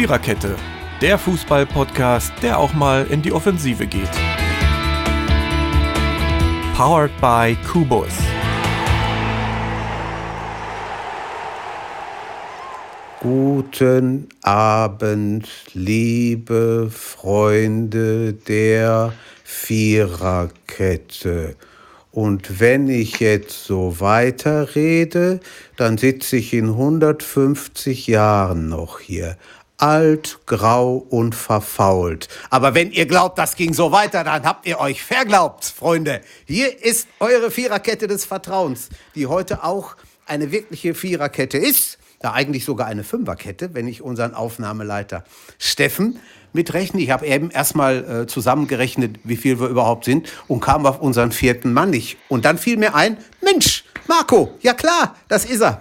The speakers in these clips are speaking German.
Viererkette, der Fußball-Podcast, der auch mal in die Offensive geht. Powered by Kubus. Guten Abend, liebe Freunde der Viererkette. Und wenn ich jetzt so weiterrede, dann sitze ich in 150 Jahren noch hier. Alt, grau und verfault. Aber wenn ihr glaubt, das ging so weiter, dann habt ihr euch verglaubt, Freunde. Hier ist eure Viererkette des Vertrauens, die heute auch eine wirkliche Viererkette ist. Ja, eigentlich sogar eine Fünferkette, wenn ich unseren Aufnahmeleiter Steffen mitrechne. Ich habe eben erstmal äh, zusammengerechnet, wie viel wir überhaupt sind und kam auf unseren vierten Mann nicht. Und dann fiel mir ein, Mensch, Marco, ja klar, das ist er.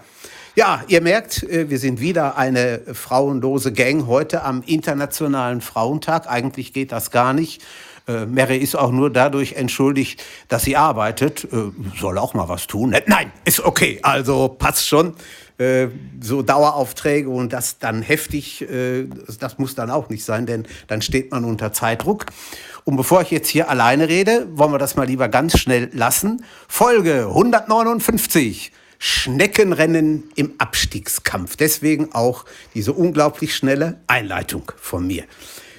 Ja, ihr merkt, äh, wir sind wieder eine frauenlose Gang heute am Internationalen Frauentag. Eigentlich geht das gar nicht. Äh, Mary ist auch nur dadurch entschuldigt, dass sie arbeitet. Äh, soll auch mal was tun. Nein, ist okay. Also passt schon. So Daueraufträge und das dann heftig, das muss dann auch nicht sein, denn dann steht man unter Zeitdruck. Und bevor ich jetzt hier alleine rede, wollen wir das mal lieber ganz schnell lassen. Folge 159. Schneckenrennen im Abstiegskampf. Deswegen auch diese unglaublich schnelle Einleitung von mir.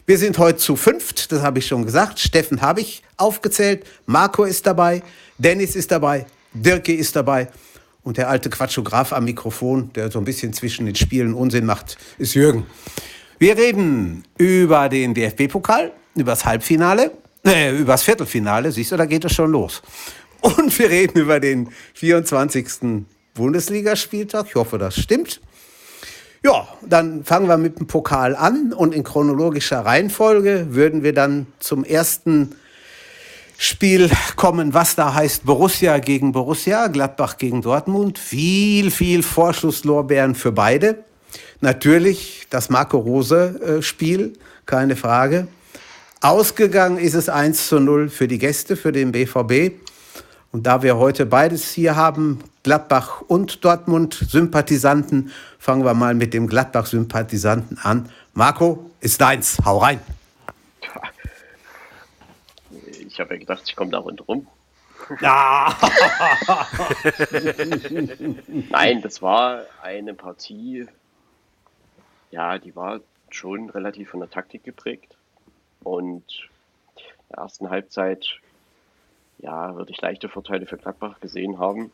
Wir sind heute zu fünft, das habe ich schon gesagt. Steffen habe ich aufgezählt, Marco ist dabei, Dennis ist dabei, Dirke ist dabei und der alte Quatschograf am Mikrofon, der so ein bisschen zwischen den Spielen Unsinn macht, ist Jürgen. Wir reden über den DFB-Pokal, über das Halbfinale, äh, über das Viertelfinale, siehst du, da geht es schon los. Und wir reden über den 24. Bundesligaspieltag. Ich hoffe, das stimmt. Ja, dann fangen wir mit dem Pokal an und in chronologischer Reihenfolge würden wir dann zum ersten Spiel kommen, was da heißt Borussia gegen Borussia, Gladbach gegen Dortmund. Viel, viel Vorschusslorbeeren für beide. Natürlich das Marco Rose-Spiel, äh, keine Frage. Ausgegangen ist es 1 zu 0 für die Gäste, für den BVB. Und da wir heute beides hier haben, Gladbach und Dortmund-Sympathisanten, fangen wir mal mit dem Gladbach-Sympathisanten an. Marco, ist deins, hau rein. Ich habe ja gedacht, ich komme da rundherum. Ja. Nein, das war eine Partie, ja, die war schon relativ von der Taktik geprägt. Und in der ersten Halbzeit, ja, würde ich leichte Vorteile für Gladbach gesehen haben.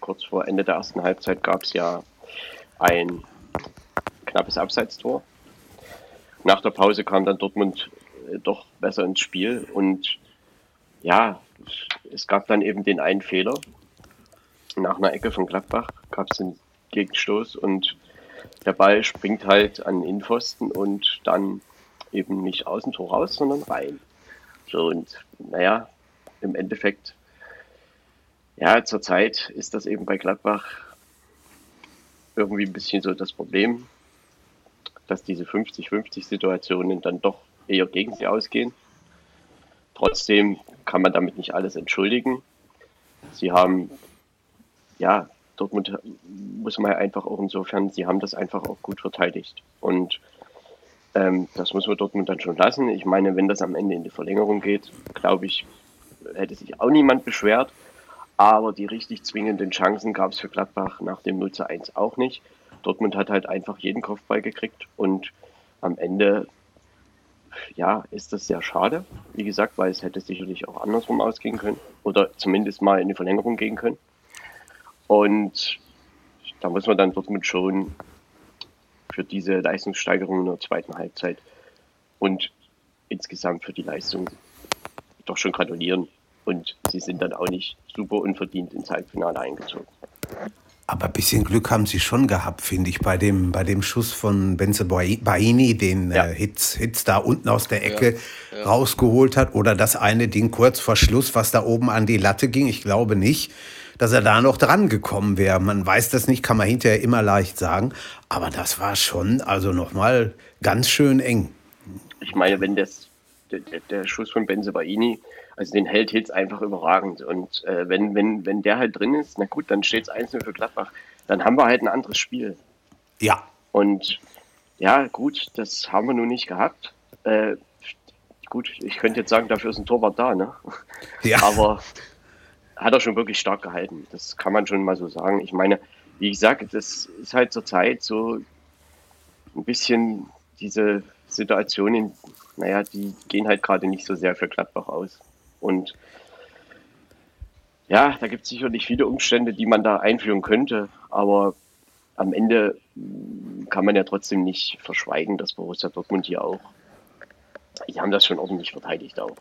Kurz vor Ende der ersten Halbzeit gab es ja ein knappes Abseitstor. Nach der Pause kam dann Dortmund äh, doch besser ins Spiel. Und ja, es gab dann eben den einen Fehler. Nach einer Ecke von Gladbach gab es den Gegenstoß und der Ball springt halt an den Innenpfosten und dann eben nicht außen Tor raus, sondern rein. So und naja, im Endeffekt, ja, zurzeit ist das eben bei Gladbach irgendwie ein bisschen so das Problem, dass diese 50-50 Situationen dann doch eher gegen sie ausgehen. Trotzdem kann man damit nicht alles entschuldigen. Sie haben, ja, Dortmund muss man einfach auch insofern, sie haben das einfach auch gut verteidigt. Und ähm, das muss man Dortmund dann schon lassen. Ich meine, wenn das am Ende in die Verlängerung geht, glaube ich, hätte sich auch niemand beschwert. Aber die richtig zwingenden Chancen gab es für Gladbach nach dem 0 zu 1 auch nicht. Dortmund hat halt einfach jeden Kopfball gekriegt und am Ende ja, ist das sehr schade. Wie gesagt, weil es hätte sicherlich auch andersrum ausgehen können oder zumindest mal in die Verlängerung gehen können. Und da muss man dann Dortmund schon für diese Leistungssteigerung in der zweiten Halbzeit und insgesamt für die Leistung doch schon gratulieren. Und sie sind dann auch nicht super unverdient ins Halbfinale eingezogen. Aber ein bisschen Glück haben sie schon gehabt, finde ich, bei dem, bei dem Schuss von Benze Baini, den ja. äh, Hitz, Hitz da unten aus der Ecke ja, ja. rausgeholt hat. Oder das eine Ding kurz vor Schluss, was da oben an die Latte ging. Ich glaube nicht, dass er da noch dran gekommen wäre. Man weiß das nicht, kann man hinterher immer leicht sagen. Aber das war schon, also nochmal ganz schön eng. Ich meine, wenn das, der, der Schuss von Benze Baini also den hält Hitz einfach überragend. Und äh, wenn, wenn, wenn der halt drin ist, na gut, dann steht es 1 für Gladbach. Dann haben wir halt ein anderes Spiel. Ja. Und ja, gut, das haben wir nun nicht gehabt. Äh, gut, ich könnte jetzt sagen, dafür ist ein Torwart da, ne? Ja. Aber hat er schon wirklich stark gehalten. Das kann man schon mal so sagen. Ich meine, wie gesagt, das ist halt zur Zeit so ein bisschen diese Situationen, naja, die gehen halt gerade nicht so sehr für Gladbach aus. Und ja, da gibt es sicherlich viele Umstände, die man da einführen könnte, aber am Ende kann man ja trotzdem nicht verschweigen, dass Borussia Dortmund hier auch, die haben das schon ordentlich verteidigt auch.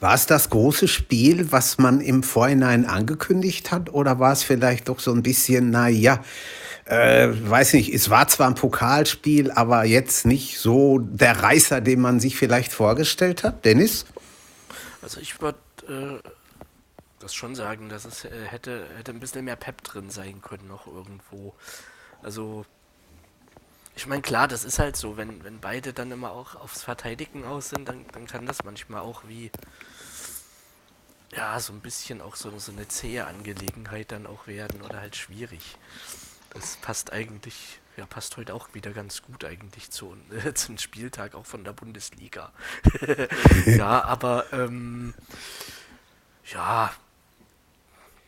War es das große Spiel, was man im Vorhinein angekündigt hat, oder war es vielleicht doch so ein bisschen, naja, äh, weiß nicht, es war zwar ein Pokalspiel, aber jetzt nicht so der Reißer, den man sich vielleicht vorgestellt hat? Dennis? Also ich würde äh, das schon sagen, dass es äh, hätte, hätte ein bisschen mehr Pep drin sein können noch irgendwo. Also ich meine, klar, das ist halt so, wenn, wenn beide dann immer auch aufs Verteidigen aus sind, dann, dann kann das manchmal auch wie, ja, so ein bisschen auch so, so eine zähe Angelegenheit dann auch werden oder halt schwierig. Das passt eigentlich, ja, passt heute auch wieder ganz gut eigentlich zu, äh, zum Spieltag auch von der Bundesliga. ja, aber, ähm, ja,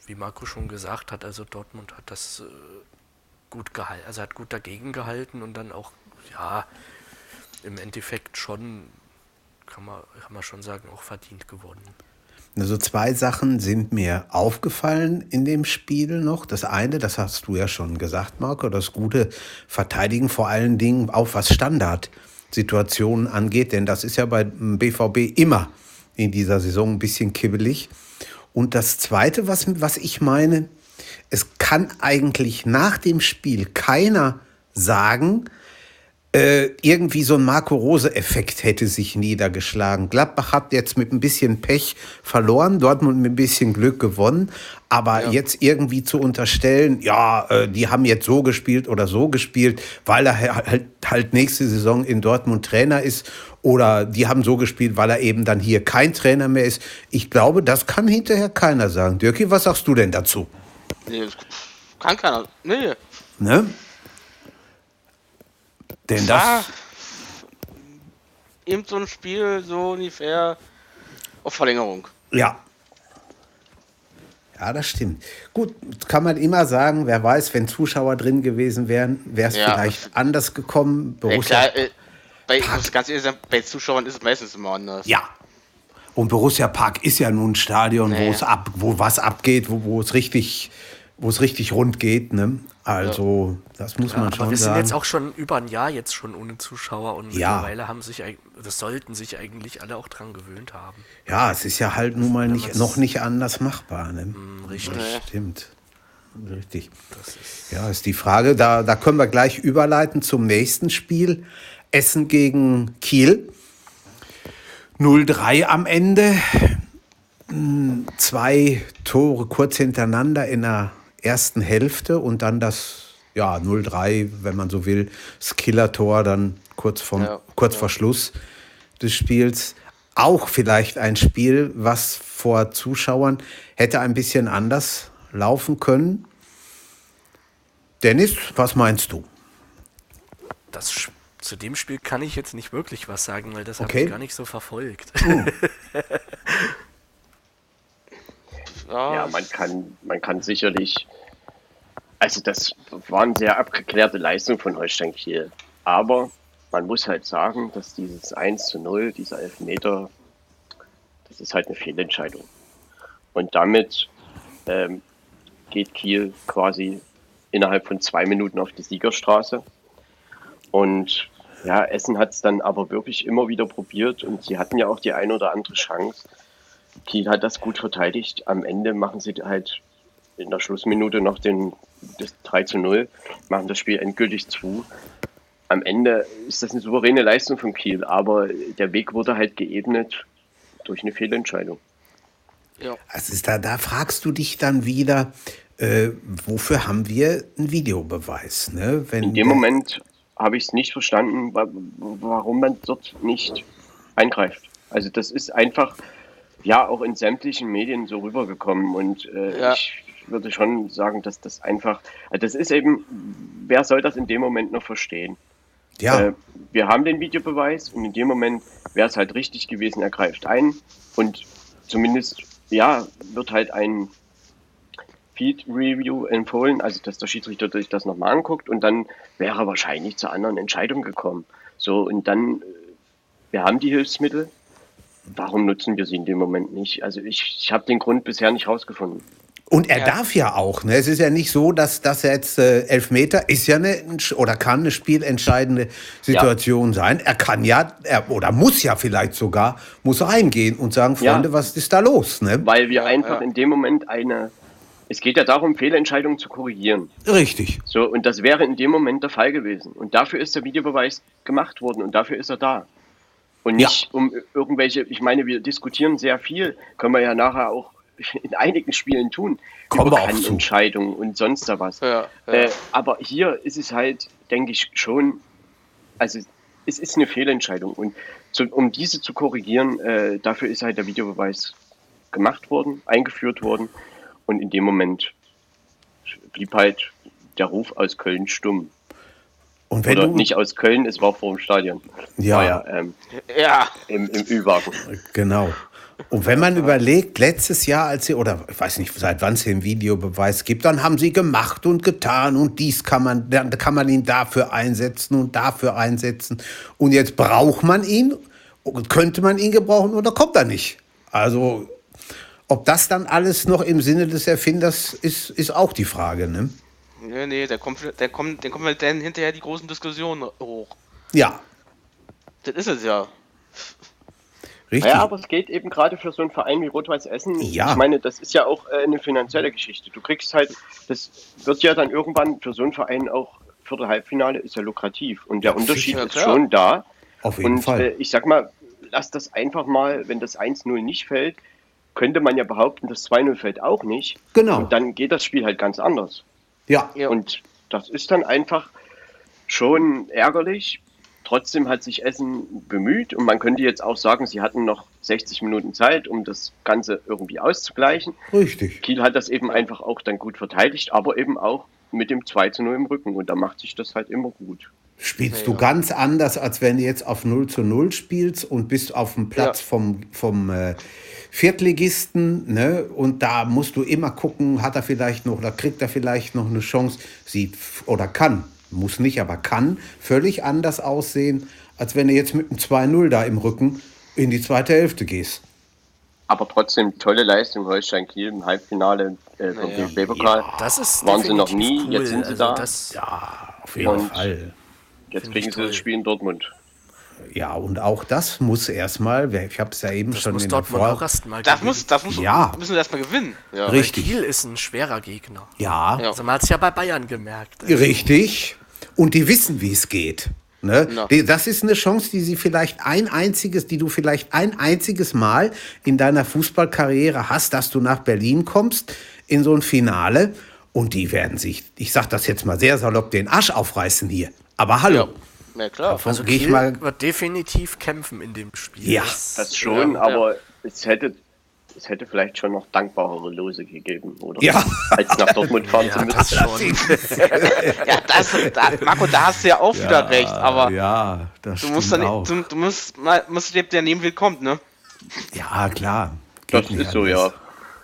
wie Marco schon gesagt hat, also Dortmund hat das äh, gut gehalten, also hat gut dagegen gehalten und dann auch, ja, im Endeffekt schon, kann man, kann man schon sagen, auch verdient gewonnen. Also zwei Sachen sind mir aufgefallen in dem Spiel noch. Das eine, das hast du ja schon gesagt, Marco, das gute Verteidigen vor allen Dingen auch was Standardsituationen angeht, denn das ist ja bei BVB immer in dieser Saison ein bisschen kibbelig. Und das zweite, was, was ich meine, es kann eigentlich nach dem Spiel keiner sagen, äh, irgendwie so ein Marco Rose-Effekt hätte sich niedergeschlagen. Gladbach hat jetzt mit ein bisschen Pech verloren, Dortmund mit ein bisschen Glück gewonnen. Aber ja. jetzt irgendwie zu unterstellen, ja, äh, die haben jetzt so gespielt oder so gespielt, weil er halt, halt nächste Saison in Dortmund Trainer ist oder die haben so gespielt, weil er eben dann hier kein Trainer mehr ist. Ich glaube, das kann hinterher keiner sagen. Dirki, was sagst du denn dazu? Nee, kann keiner. Nee. Ne? Denn das. Eben so ein Spiel so ungefähr auf Verlängerung. Ja. Ja, das stimmt. Gut, kann man immer sagen, wer weiß, wenn Zuschauer drin gewesen wären, wäre es ja. vielleicht anders gekommen. Ja, klar, äh, bei, ganz ehrlich sagen, bei Zuschauern ist es meistens immer anders. Ja. Und Borussia Park ist ja nun ein Stadion, naja. wo es ab, wo was abgeht, wo, wo es richtig wo es richtig rund geht. Ne? Also, ja. das muss ja, man schon sagen. Aber wir sind jetzt auch schon über ein Jahr jetzt schon ohne Zuschauer und ja. mittlerweile haben sich, das sollten sich eigentlich alle auch dran gewöhnt haben. Ja, es ist ja halt nun mal nicht, noch nicht anders machbar. Ne? Mm, richtig. Das stimmt. Richtig. Ist ja, ist die Frage, da, da können wir gleich überleiten zum nächsten Spiel. Essen gegen Kiel. 0-3 am Ende. Hm, zwei Tore kurz hintereinander in der ersten Hälfte und dann das ja, 0-3, wenn man so will, das Killertor dann kurz, vom, ja, kurz ja. vor Schluss des Spiels. Auch vielleicht ein Spiel, was vor Zuschauern hätte ein bisschen anders laufen können. Dennis, was meinst du? Das, zu dem Spiel kann ich jetzt nicht wirklich was sagen, weil das okay. habe ich gar nicht so verfolgt. Uh. ja, man kann, man kann sicherlich, also das war eine sehr abgeklärte Leistung von Holstein Kiel. Aber man muss halt sagen, dass dieses 1 zu 0, dieser Elfmeter, das ist halt eine Fehlentscheidung. Und damit ähm, geht Kiel quasi innerhalb von zwei Minuten auf die Siegerstraße. Und ja, Essen hat es dann aber wirklich immer wieder probiert und sie hatten ja auch die eine oder andere Chance. Kiel hat das gut verteidigt. Am Ende machen sie halt in der Schlussminute noch den, das 3 zu 0, machen das Spiel endgültig zu. Am Ende ist das eine souveräne Leistung von Kiel, aber der Weg wurde halt geebnet durch eine Fehlentscheidung. Ja. Also ist da, da fragst du dich dann wieder, äh, wofür haben wir einen Videobeweis? Ne? Wenn in dem Moment habe ich es nicht verstanden, warum man dort nicht eingreift. Also das ist einfach, ja auch in sämtlichen Medien so rübergekommen. Und äh, ja. ich würde schon sagen, dass das einfach, also das ist eben, wer soll das in dem Moment noch verstehen? Ja. Äh, wir haben den Videobeweis und in dem Moment wäre es halt richtig gewesen, er greift ein und zumindest, ja, wird halt ein Field Review empfohlen, also dass der Schiedsrichter sich das nochmal anguckt und dann wäre er wahrscheinlich zur anderen Entscheidung gekommen. So, und dann, äh, wir haben die Hilfsmittel, warum nutzen wir sie in dem Moment nicht? Also ich, ich habe den Grund bisher nicht rausgefunden. Und er Ja. darf ja auch. Ne? Es ist ja nicht so, dass das jetzt äh, Elfmeter ist ja eine oder kann eine spielentscheidende Situation sein. Er kann ja er, oder muss ja vielleicht sogar muss reingehen und sagen, Ja. Freunde, was ist da los? Ne? Weil wir Ja, einfach ja. in dem Moment eine, es geht ja darum, Fehlentscheidungen zu korrigieren. Richtig. So, und das wäre in dem Moment der Fall gewesen. Und dafür ist der Videobeweis gemacht worden und dafür ist er da. Und Ja. nicht um irgendwelche, ich meine, wir diskutieren sehr viel, können wir ja nachher auch in einigen Spielen tun, Kommen über wir auch zu. Entscheidungen und sonst da was. Ja, ja. Äh, aber hier ist es halt, denke ich, schon, also es ist eine Fehlentscheidung. Und zu, um diese zu korrigieren, äh, dafür ist halt der Videobeweis gemacht worden, eingeführt worden. Und in dem Moment blieb halt der Ruf aus Köln stumm. Und wenn Oder du nicht aus Köln, es war vor dem Stadion. Ja. War ja ähm, ja. im, im Ü-Wagen. Genau. Und wenn man überlegt, letztes Jahr, als sie, oder ich weiß nicht, seit wann es den Videobeweis gibt, dann haben sie gemacht und getan und dies kann man, dann kann man ihn dafür einsetzen und dafür einsetzen. Und jetzt braucht man ihn, könnte man ihn gebrauchen oder kommt er nicht? Also, ob das dann alles noch im Sinne des Erfinders ist, ist auch die Frage, ne? Nee, nee, der kommt, der kommt, der kommt halt dann hinterher die großen Diskussionen hoch. Ja, Das ist es ja. Richtig. Ja, aber es geht eben gerade für so einen Verein wie Rot-Weiß Essen. Ja. Ich meine, das ist ja auch äh, eine finanzielle Geschichte. Du kriegst halt, das wird ja dann irgendwann für so einen Verein auch Viertel-Halbfinale ist ja lukrativ. Und der Ja, Unterschied sicher, ist klar. schon da. Auf jeden Und Fall. äh, ich sag mal, lass das einfach mal, wenn das 1-0 nicht fällt, könnte man ja behaupten, das 2-0 fällt auch nicht. Genau. Und dann geht das Spiel halt ganz anders. ja. Ja. Und das ist dann einfach schon ärgerlich. Trotzdem hat sich Essen bemüht und man könnte jetzt auch sagen, sie hatten noch 60 Minuten Zeit, um das Ganze irgendwie auszugleichen. richtig. Kiel hat das eben einfach auch dann gut verteidigt, aber eben auch mit dem 2 zu 0 im Rücken und da macht sich das halt immer gut. Spielst Ja, du ja. ganz anders, als wenn du jetzt auf 0 zu 0 spielst und bist auf dem Platz Ja. vom, vom äh, Viertligisten, ne? Und da musst du immer gucken, hat er vielleicht noch oder kriegt er vielleicht noch eine Chance, sieht oder kann, muss nicht, aber kann völlig anders aussehen, als wenn du jetzt mit einem 2-0 da im Rücken in die zweite Hälfte gehst. Aber trotzdem tolle Leistung Holstein Kiel im Halbfinale äh, vom Ja. DFB-Pokal. Das ist Waren sie noch nie, cool. jetzt sind sie also da. Das, Ja, auf jeden Und- Fall. Jetzt Finde kriegen sie das toll. Spiel in Dortmund. Ja, und auch das muss erstmal, ich habe es ja eben das schon muss in der Dortmund Vor auch erstmal Das gewinnen. muss, das muss, Ja. müssen wir erstmal gewinnen. Ja. Richtig. Kiel ist ein schwerer Gegner. Ja, Ja. Also man hat es ja bei Bayern gemerkt. Also, Richtig. Und die wissen, wie es geht. Ne? Ja. Die- Das ist eine Chance, die sie vielleicht ein einziges, die du vielleicht ein einziges Mal in deiner Fußballkarriere hast, dass du nach Berlin kommst in so ein Finale und die werden sich, ich sag das jetzt mal sehr salopp, den Arsch aufreißen hier. Aber hallo. Ja. Ja, klar. Davon Also gehe ich mal. wird definitiv kämpfen in dem Spiel. Ja. Das schon, Ja, aber es hätte es hätte vielleicht schon noch dankbarere Lose gegeben, oder? Ja. Als nach Dortmund fahren zu Ja, müssen. das schon. Ja, das, da, Marco, da hast du ja auch wieder recht, aber ja, das du musst dann, auch. du, du musst mal, musst dir der nehmen, wie es kommt, ne? Ja, klar. Das Geht ist so, ja.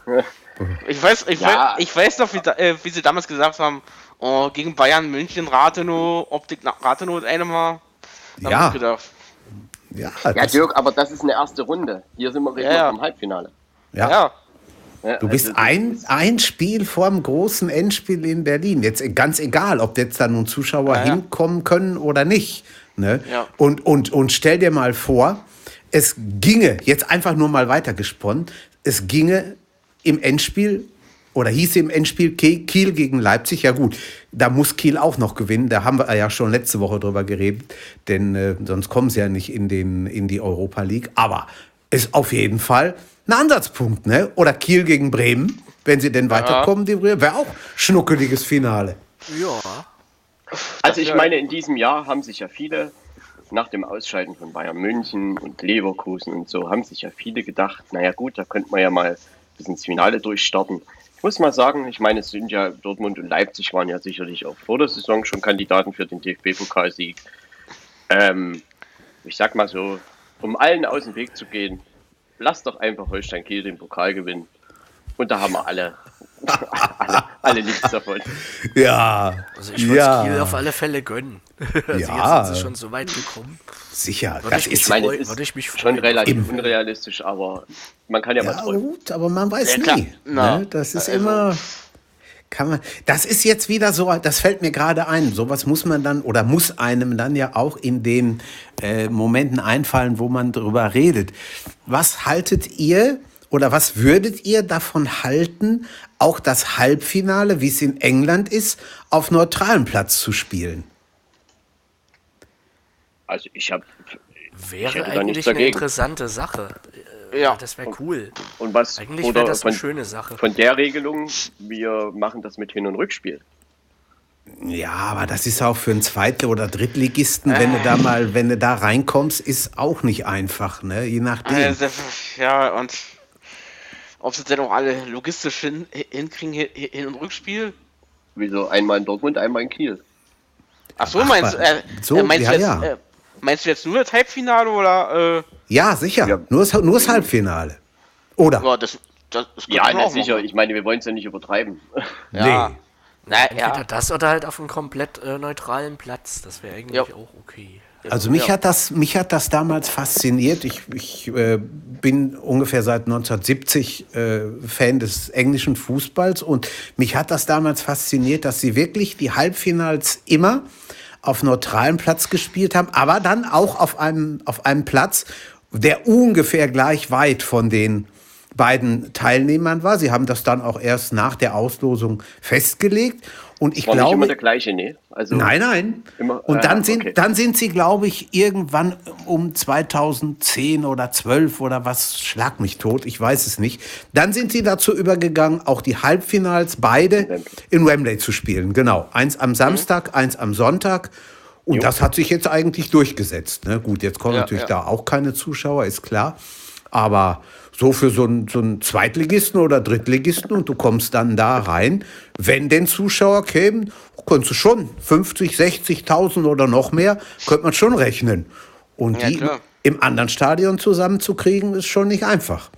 anders. Ich weiß, ich, Ja. weiß, ich weiß noch, wie, äh, wie sie damals gesagt haben, oh, gegen Bayern, München, Rathenow, Optik nach Rathenow und eine mal. Ja. gedacht, Ja, Ja, Dirk, aber das ist eine erste Runde. Hier sind wir Ja, ja. vom Halbfinale. ja. ja. Ja, Du bist also ein, ist- ein Spiel vorm großen Endspiel in Berlin. Jetzt ganz egal, ob jetzt da nun Zuschauer Ja, ja. hinkommen können oder nicht. Ne? Ja. Und, und, und stell dir mal vor, es ginge, jetzt einfach nur mal weitergesponnen, es ginge im Endspiel oder hieß im Endspiel Kiel gegen Leipzig. Ja gut, da muss Kiel auch noch gewinnen. Da haben wir ja schon letzte Woche drüber geredet, denn äh, sonst kommen sie ja nicht in, den, in die Europa League. Aber ist auf jeden Fall ein Ansatzpunkt, ne? Oder Kiel gegen Bremen, wenn sie denn weiterkommen, die Bremen, wäre auch schnuckeliges Finale. Ja. Also ich meine, in diesem Jahr haben sich ja viele, nach dem Ausscheiden von Bayern München und Leverkusen und so, haben sich ja viele gedacht, naja gut, da könnte man ja mal bis ins Finale durchstarten. Muss mal sagen, ich meine, es sind ja Dortmund und Leipzig waren ja sicherlich auch vor der Saison schon Kandidaten für den DFB-Pokalsieg. Ähm, ich sag mal so, um allen aus dem Weg zu gehen, lass doch einfach Holstein Kiel den Pokal gewinnen. Und da haben wir alle, alle, alle nichts davon. Ja, Also ich würde ja, Kiel auf alle Fälle gönnen. also Ja. jetzt sind sie schon so weit gekommen. sicher. Würde Das ist meine, freuen, würde ich mich schon relativ Eben. unrealistisch, aber man kann ja, mal Ja, träumen. gut, aber man weiß Ja, nie. Na, ne? Das ist also- immer. Kann man, das ist jetzt wieder so, das fällt mir gerade ein. Sowas muss man dann oder muss einem dann ja auch in den äh, Momenten einfallen, wo man drüber redet. Was haltet ihr oder was würdet ihr davon halten, auch das Halbfinale, wie es in England ist, auf neutralem Platz zu spielen? Also ich habe Wäre eigentlich eine interessante Sache. Äh, Ja. Das wäre cool. und was Eigentlich wäre oder das eine von, schöne Sache. von der Regelung, wir machen das mit Hin- und Rückspiel. Ja, aber das ist auch für einen Zweit- oder Drittligisten, wenn du da mal, wenn du da reinkommst, ist auch nicht einfach, ne? Je nachdem. Also, ja, und ob sie denn auch alle logistisch hin, hinkriegen, Hin- Hin- und Rückspiel? Wieso einmal in Dortmund, einmal in Kiel. Ach so, meinst, du, äh, so, äh, meinst, ja, du jetzt, ja. Äh, meinst du jetzt nur das Halbfinale oder? Äh, Ja, sicher. Ja. Nur, das, nur das Halbfinale. Oder? ja, das, das, das Ja, na sicher. machen. Ich meine, wir wollen es ja nicht übertreiben. Ja. Nee. Na, Entweder ja. das oder halt auf einem komplett äh, neutralen Platz. Das wäre eigentlich Ja. auch okay. Also mich, Ja. hat das, mich hat das damals fasziniert. Ich, ich äh, bin ungefähr seit 1970 äh, Fan des englischen Fußballs und mich hat das damals fasziniert, dass sie wirklich die Halbfinals immer auf neutralem Platz gespielt haben, aber dann auch auf einem, auf einem Platz, der ungefähr gleich weit von den beiden Teilnehmern war. Sie haben das dann auch erst nach der Auslosung festgelegt. Und ich War nicht immer glaube, der gleiche, nee. Also, Nein, nein. Immer- und dann ah, sind, okay. dann sind sie, glaube ich, irgendwann um 2010 oder 12 oder was, schlag mich tot, ich weiß es nicht. Dann sind sie dazu übergegangen, auch die Halbfinals beide Wembley. in Wembley zu spielen. Genau. Eins am Samstag, eins am Sonntag. Und das hat sich jetzt eigentlich durchgesetzt. Ne? Gut, jetzt kommen Ja, natürlich ja. da auch keine Zuschauer, ist klar. Aber so für so einen, so einen Zweitligisten oder Drittligisten und du kommst dann da rein, wenn denn Zuschauer kämen, könntest du schon 50, 60.000 oder noch mehr, könnte man schon rechnen. Und Ja, die klar. im anderen Stadion zusammenzukriegen, ist schon nicht einfach.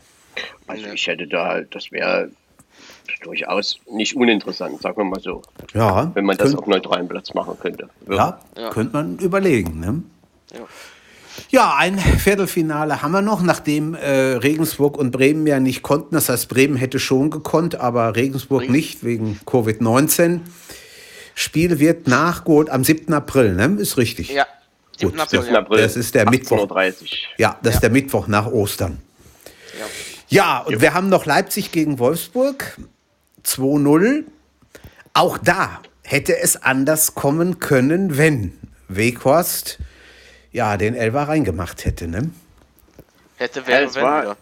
also ich hätte da, das wäre durchaus nicht uninteressant, sagen wir mal so. Ja, Wenn man das könnt- auf neutralem Platz machen könnte. Ja, Ja. könnte man überlegen. Ne? Ja. Ja, ein Viertelfinale haben wir noch, nachdem äh, Regensburg und Bremen ja nicht konnten. Das heißt, Bremen hätte schon gekonnt, aber Regensburg nicht wegen Covid-19. Spiel wird nachgeholt am 7. April, ne? Ist richtig. Ja. Gut, 7. April, 7. ja. April, Das ist der Mittwoch. 18.30 Uhr. Ja, das ist der Mittwoch nach Ostern. Ja, und wir haben noch Leipzig gegen Wolfsburg. 2-0. Auch da hätte es anders kommen können, wenn Weghorst ja den Elfer reingemacht hätte, ne? Hätte Ja, wäre, es wenn, war- ja.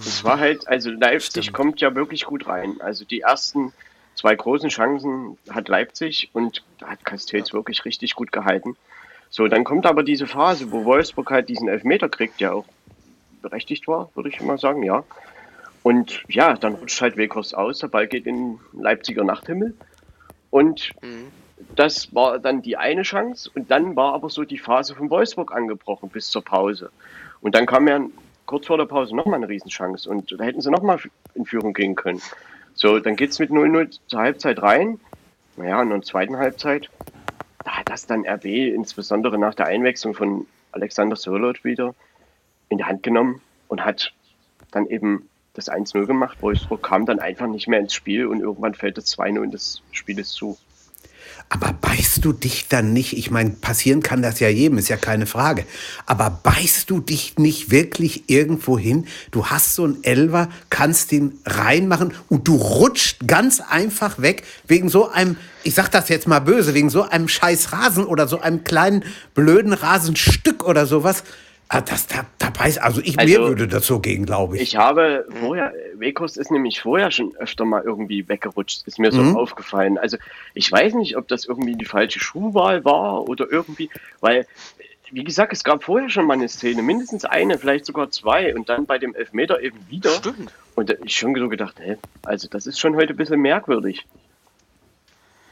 Es war halt, also Leipzig kommt ja wirklich gut rein. Also die ersten zwei großen Chancen hat Leipzig und da hat Castells wirklich richtig gut gehalten. So, dann kommt aber diese Phase, wo Wolfsburg halt diesen Elfmeter kriegt, der auch berechtigt war, würde ich mal sagen, ja. Und ja, dann rutscht halt Weghorst aus, der Ball geht in den Leipziger Nachthimmel. Und das war dann die eine Chance. Und dann war aber so die Phase von Wolfsburg angebrochen bis zur Pause. Und dann kam ja kurz vor der Pause nochmal eine Riesenchance. Und da hätten sie nochmal in Führung gehen können. So, dann geht es mit 0-0 zur Halbzeit rein. Naja, und in der zweiten Halbzeit, da hat das dann RB, insbesondere nach der Einwechslung von Alexander Sörlot wieder, in die Hand genommen und hat dann eben das 1-0 gemacht. Wolfsburg kam dann einfach nicht mehr ins Spiel und irgendwann fällt das 2-0 des Spieles zu. Aber beißt du dich dann nicht, ich meine, passieren kann das ja jedem, ist ja keine Frage, aber beißt du dich nicht wirklich irgendwo hin? Du hast so einen Elver, kannst den reinmachen und du rutscht ganz einfach weg wegen so einem, ich sag das jetzt mal böse, wegen so einem scheiß Rasen oder so einem kleinen blöden Rasenstück oder sowas. Ah, Das, da, da beißt, also ich, mir Also, würde das so gehen, glaube ich. Ich habe vorher, Wekos ist nämlich vorher schon öfter mal irgendwie weggerutscht, ist mir so Mhm. aufgefallen. Also ich weiß nicht, ob das irgendwie die falsche Schuhwahl war oder irgendwie, weil, wie gesagt, es gab vorher schon mal eine Szene, mindestens eine, vielleicht sogar zwei und dann bei dem Elfmeter eben wieder. Stimmt. Und da ich schon so gedacht, hä, also das ist schon heute ein bisschen merkwürdig.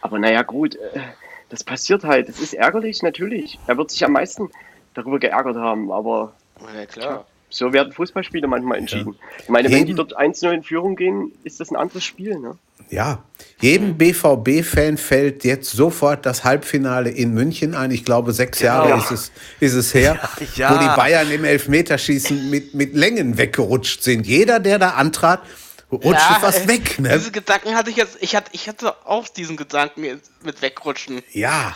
Aber naja, gut, äh, das passiert halt. Das ist ärgerlich, natürlich. Er wird sich am meisten darüber geärgert haben, aber Ja, klar. so werden Fußballspiele manchmal entschieden. Ich meine, wenn die Jeden- dort 1-0 in Führung gehen, ist das ein anderes Spiel. Ne? Ja, jedem BVB-Fan fällt jetzt sofort das Halbfinale in München ein. Ich glaube, sechs Jahre ist es, ist es her, Ja. wo die Bayern im Elfmeterschießen mit, mit Längen weggerutscht sind. Jeder, der da antrat, rutschte fast äh, weg. Ne? Diese Gedanken hatte ich jetzt, ich hatte, ich hatte auch diesen Gedanken mit wegrutschen. Ja.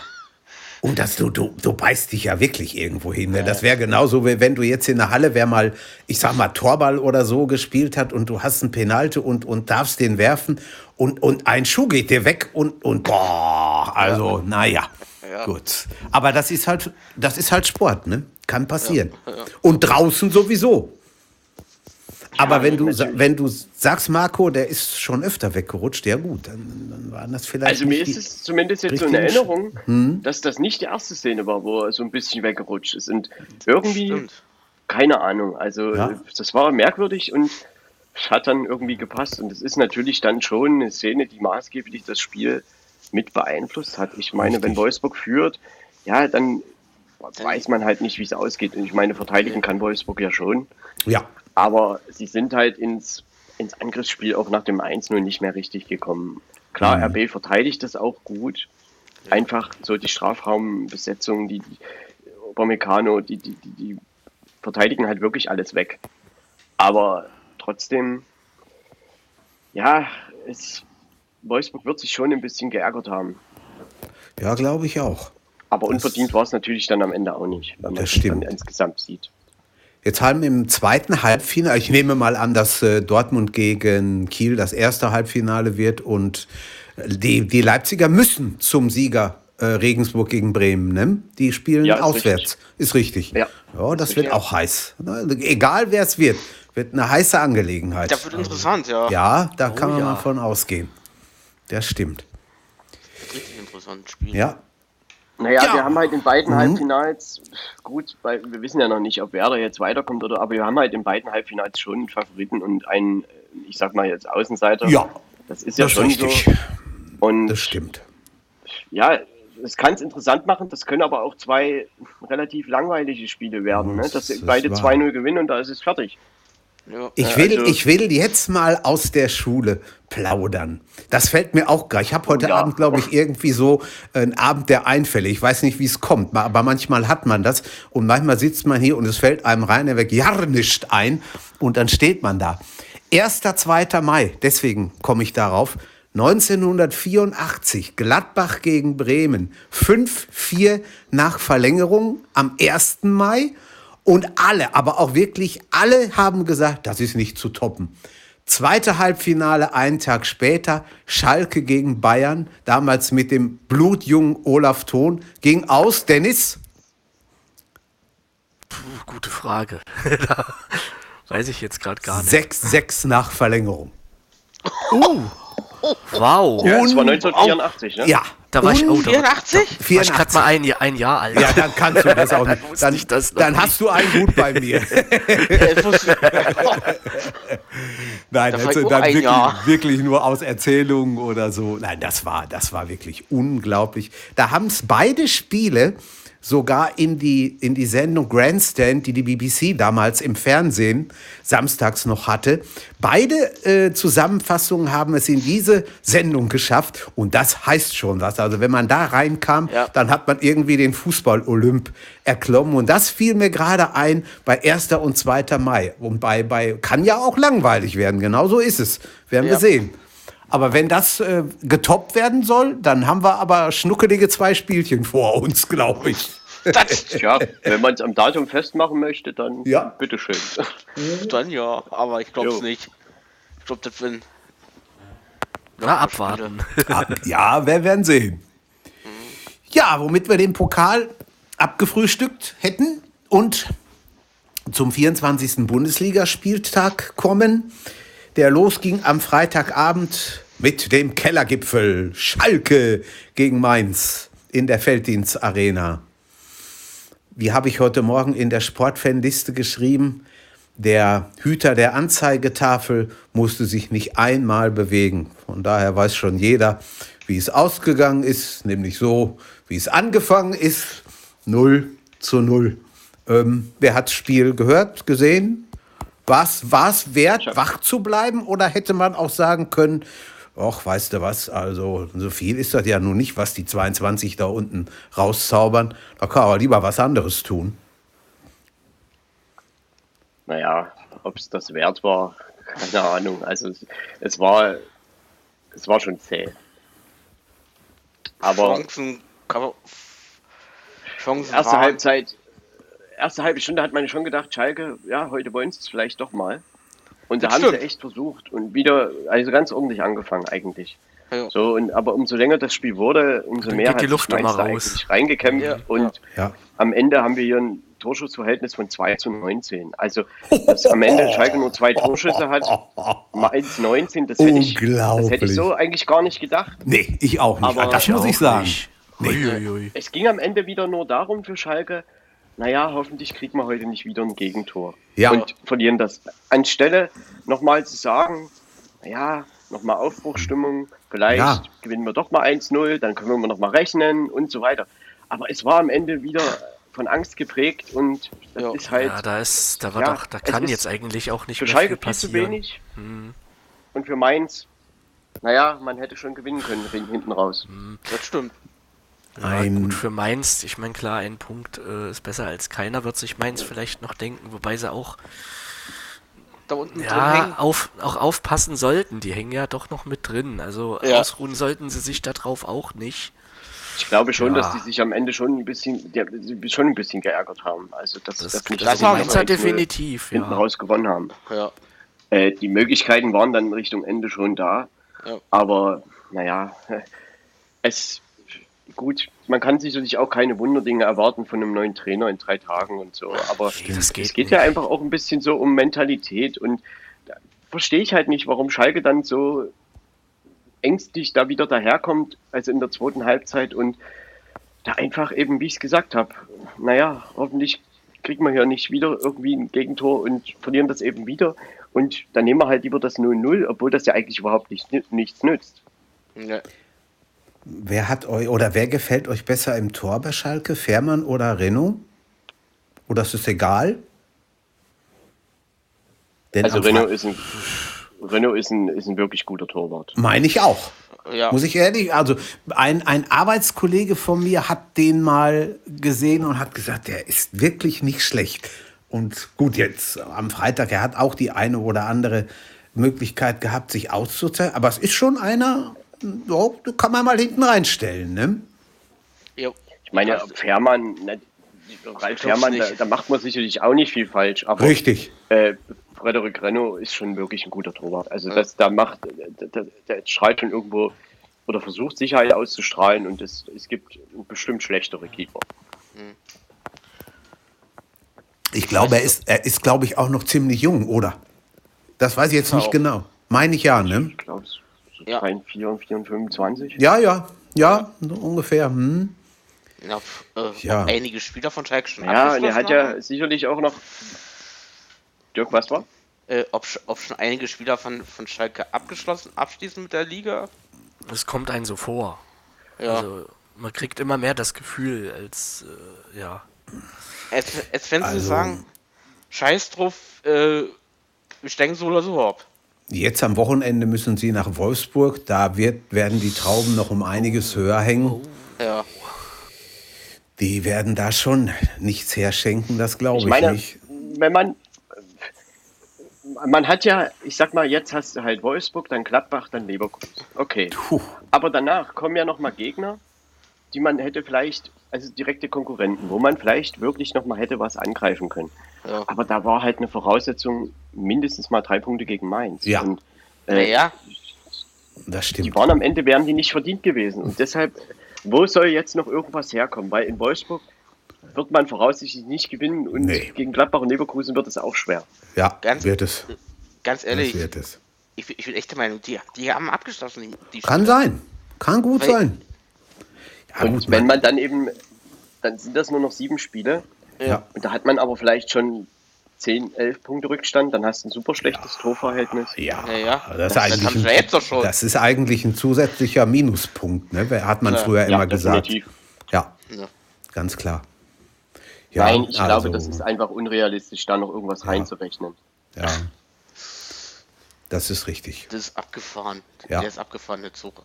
Und das, du, du, du beißt dich ja wirklich irgendwo hin. Ne? Das wäre genauso, wie wenn du jetzt in der Halle, wer mal, ich sag mal, Torball oder so gespielt hat und du hast einen Penalte und, und darfst den werfen und, und ein Schuh geht dir weg und, und boah, also, naja. Gut. Aber das ist halt, das ist halt Sport, ne? Kann passieren. Und draußen sowieso. Aber wenn du, sa- wenn du sagst, Marco, der ist schon öfter weggerutscht, ja gut, dann, dann waren das vielleicht. Also mir ist es zumindest jetzt so in richtigen Erinnerung, dass das nicht die erste Szene war, wo er so ein bisschen weggerutscht ist. Und irgendwie, Stimmt. keine Ahnung, also Ja. das war merkwürdig und es hat dann irgendwie gepasst. Und es ist natürlich dann schon eine Szene, die maßgeblich das Spiel mit beeinflusst hat. Ich meine, wenn Richtig. Wolfsburg führt, ja, dann weiß man halt nicht, wie es ausgeht. Und ich meine, verteidigen kann Wolfsburg ja schon. Ja, Aber sie sind halt ins, ins Angriffsspiel auch nach dem 1-0 nicht mehr richtig gekommen. Klar, Mhm. RB verteidigt das auch gut. Einfach so die Strafraumbesetzung, die, die Upamecano, die, die, die, die verteidigen halt wirklich alles weg. Aber trotzdem, ja, es, Wolfsburg wird sich schon ein bisschen geärgert haben. ja, glaube ich auch. Aber Das- unverdient war es natürlich dann am Ende auch nicht, wenn man Das es dann stimmt. insgesamt sieht. Jetzt haben im zweiten Halbfinale, ich nehme mal an, dass äh, Dortmund gegen Kiel das erste Halbfinale wird und die, die Leipziger müssen zum Sieger äh, Regensburg gegen Bremen, ne? Die spielen Ja, ist auswärts. richtig. Ist richtig. Ja, ja das ist wird auch heiß. Ne? Egal wer es wird, wird eine heiße Angelegenheit. Das wird interessant, ja. ja, da kann man ja. mal von ausgehen. Das stimmt. Richtig interessant Spiel. Ja, Naja, Ja. wir haben halt in beiden Mhm. Halbfinals, gut, weil wir wissen ja noch nicht, ob Werder jetzt weiterkommt oder, aber wir haben halt in beiden Halbfinals schon einen Favoriten und einen, ich sag mal jetzt Außenseiter. Ja, das ist ja das ist schon richtig. so. Und Das stimmt. ja, es kann es interessant machen, das können aber auch zwei relativ langweilige Spiele werden, ne? Das dass ist beide wahr. 2-0 gewinnen und da ist es fertig. Ja. Ich Äh, will, also- ich will jetzt mal aus der Schule plaudern. Das fällt mir auch gerade. Ich habe heute Ja. Abend, glaube ich, irgendwie so einen Abend der Einfälle. Ich weiß nicht, wie es kommt, aber manchmal hat man das. Und manchmal sitzt man hier und es fällt einem rein, er weg, ja nicht ein. Und dann steht man da. 1. 2. Mai, deswegen komme ich darauf. 1984, Gladbach gegen Bremen. 5-4 nach Verlängerung am 1. Mai. Und alle, aber auch wirklich alle haben gesagt, das ist nicht zu toppen. Zweite Halbfinale, einen Tag später, Schalke gegen Bayern, damals mit dem blutjungen Olaf Thon, ging aus, Dennis. Puh, gute Frage. Da Weiß ich jetzt gerade gar nicht. 6-6 nach Verlängerung. Wow. Ja, das war 1984, ne? Ja. Da war ich, oh, da, 84? war ich 84. gerade mal ein, Jahr- ein Jahr alt. Ja, dann kannst du das auch nicht. Dann, ich das dann hast du einen Hut bei mir. Nein, Das war also dann wirklich, wirklich nur aus Erzählungen oder so. Nein, das war, das war wirklich unglaublich. Da haben es beide Spiele sogar in die, in die Sendung Grandstand, die die BBC damals im Fernsehen samstags noch hatte. Beide äh, Zusammenfassungen haben es in diese Sendung geschafft und das heißt schon was. Also wenn man da reinkam, Ja. dann hat man irgendwie den Fußball-Olymp erklommen. Und das fiel mir gerade ein bei 1. und 2. Mai. Und bei, bei kann ja auch langweilig werden. Genau so ist es. Werden wir Ja. sehen. Aber wenn das äh, getoppt werden soll, dann haben wir aber schnuckelige zwei Spielchen vor uns, glaube ich. Das, Tja, wenn man es am Datum festmachen möchte, dann Ja. bitteschön. dann ja, aber ich glaube es nicht. Ich glaube, das sind. Na, abwarten. Ah, ja, wir werden sehen. Ja, womit wir den Pokal abgefrühstückt hätten und zum 24. Bundesligaspieltag kommen, der losging am Freitagabend mit dem Kellergipfel Schalke gegen Mainz in der Felddienstarena. Wie habe ich heute Morgen in der Sportfanliste geschrieben? Der Hüter der Anzeigetafel musste sich nicht einmal bewegen. Von daher weiß schon jeder, wie es ausgegangen ist, nämlich so, wie es angefangen ist, 0 zu 0. Ähm, wer hat das Spiel gehört, gesehen? War es wert, wach zu bleiben oder hätte man auch sagen können, ach, weißt du was, also so viel ist das ja nun nicht, was die 22 da unten rauszaubern. Da kann man lieber was anderes tun. Naja, ob es das wert war, keine Ahnung. Also es, es war es war schon zäh. Aber Chancen, kann man, Chancen erste waren- Halbzeit, erste halbe Stunde hat man schon gedacht, Schalke, ja, heute wollen sie es vielleicht doch mal. Und da haben sie stimmt. echt versucht und wieder, also ganz ordentlich angefangen eigentlich. Ja. So, und, aber umso länger das Spiel wurde, umso Dann mehr hat die sich Luft immer raus. reingekämpft. Ja. Und Ja. am Ende haben wir hier ein Torschussverhältnis von 2 zu 19. Also, dass am Ende Schalke nur zwei Torschüsse hat, Mainz 19, das hätte, ich, das hätte ich so eigentlich gar nicht gedacht. Nee, ich auch nicht. Aber- das muss ich sagen. nicht. Nee. Es ging am Ende wieder nur darum für Schalke, naja, hoffentlich kriegen wir heute nicht wieder ein Gegentor. Ja. Und verlieren das. Anstelle nochmal zu sagen, naja, nochmal Aufbruchstimmung, vielleicht Ja. gewinnen wir doch mal 1-0, dann können wir nochmal rechnen und so weiter. Aber es war am Ende wieder von Angst geprägt und das Ja. ist halt Ja, da ist, da war Ja, doch, da kann jetzt eigentlich auch nicht für mehr Schalke viel viel zu passieren. wenig Hm. und für Mainz, naja, man hätte schon gewinnen können hinten raus. Das stimmt. Ja, Ein- gut für Mainz. Ich meine, klar, ein Punkt äh, ist besser als keiner, wird sich Mainz vielleicht noch denken, wobei sie auch Da unten drin ja, hängen. auf, auch aufpassen sollten. Die hängen ja doch noch mit drin. Also Ja. ausruhen sollten sie sich darauf auch nicht. Ich glaube schon, Ja. dass die sich am Ende schon ein bisschen, die, schon ein bisschen geärgert haben. Also dass Das, das, nicht das hat definitiv, hinten ja. raus gewonnen haben. Ja. Äh, die Möglichkeiten waren dann Richtung Ende schon da. Ja. Aber naja, es gut, man kann sicherlich auch keine Wunderdinge erwarten von einem neuen Trainer in drei Tagen und so. Aber geht es geht nicht. ja einfach auch ein bisschen so um Mentalität und da verstehe ich halt nicht, warum Schalke dann so ängstlich da wieder daherkommt, also in der zweiten Halbzeit und da einfach eben, wie ich es gesagt habe, naja, hoffentlich kriegen wir hier nicht wieder irgendwie ein Gegentor und verlieren das eben wieder. Und dann nehmen wir halt lieber das 0-0, obwohl das ja eigentlich überhaupt nicht, nichts nützt. Ja. Wer hat euch oder wer gefällt euch besser im Tor bei Schalke? Fährmann oder Renault? Oder ist es egal? Denn Also Renault ist ein, Renault ist ein, ist ein wirklich guter Torwart. Meine ich auch. Ja. Muss ich ehrlich, also ein, ein Arbeitskollege von mir hat den mal gesehen und hat gesagt, der ist wirklich nicht schlecht. Und gut, jetzt am Freitag, er hat auch die eine oder andere Möglichkeit gehabt, sich auszuzeichnen. Aber es ist schon einer, ja, kann man mal hinten reinstellen. Ne? Ja. Ich meine, Fährmann, ne, Ralf Fährmann, da, da macht man sicherlich auch nicht viel falsch, aber Richtig. äh, Frederik Renault ist schon wirklich ein guter Torwart. Also das da macht, der, der, der strahlt schon irgendwo oder versucht Sicherheit auszustrahlen und es, es gibt bestimmt schlechtere Keeper. Ich glaube, er ist, er ist, glaube ich, auch noch ziemlich jung, oder? Das weiß ich jetzt nicht genau. Meine ich ja, ne? Ich Ja. 3, 4, 4 und 25. Ja, ja, ja, so ungefähr. Hm. Ja, äh, Ja. einige Spieler von Schalke schon Ja, und er hat ja sicherlich auch noch. Dirk, was war? Äh, ob, ob schon einige Spieler von, von Schalke abgeschlossen, abschließen mit der Liga. Es kommt einem so vor. Ja. Also man kriegt immer mehr das Gefühl, als äh, ja. Als, als wenn sie Also- sagen, scheiß drauf, äh, wir steigen so oder so ab. Jetzt am Wochenende müssen sie nach Wolfsburg. Da wird, werden die Trauben noch um einiges höher hängen. Ja. Die werden da schon nichts herschenken, das glaube ich, Ich meine, nicht. wenn man. Man hat ja, ich sag mal, jetzt hast du halt Wolfsburg, dann Gladbach, dann Leverkusen. Okay. Puh. Aber danach kommen ja nochmal Gegner, die man hätte vielleicht, also direkte Konkurrenten, wo man vielleicht wirklich nochmal hätte was angreifen können. Ja. Aber da war halt eine Voraussetzung, mindestens mal drei Punkte gegen Mainz. Ja. Und, äh, Naja, Das die stimmt. waren am Ende, wären die nicht verdient gewesen. Und deshalb, wo soll jetzt noch irgendwas herkommen? Weil in Wolfsburg wird man voraussichtlich nicht gewinnen und Nee. gegen Gladbach und Leverkusen wird es auch schwer. Ja, Ganz- wird es. ganz Das ehrlich, wird es. ich, bin- ich bin echt der Meinung, die, die haben abgeschlossen. Die, die Kann sein. Kann gut Weil- sein. Ja, und gut, wenn man dann eben, dann sind das nur noch sieben Spiele. Ja. Ja. Und da hat man aber vielleicht schon 10, 11 Punkte Rückstand, dann hast du ein super schlechtes Torverhältnis. Ja, Ja, ja. Das, ist Das- das eigentlich haben sie ein, jetzt doch schon. das ist eigentlich ein zusätzlicher Minuspunkt, ne? Hat man Ja. früher Ja, immer gesagt. Ja, Ja. ganz klar. Ja, Nein, ich glaube, also, das ist einfach unrealistisch, da noch irgendwas reinzurechnen. Ja. Das ist richtig. Das ist abgefahren. Ja. Der ist abgefahren, der Zug.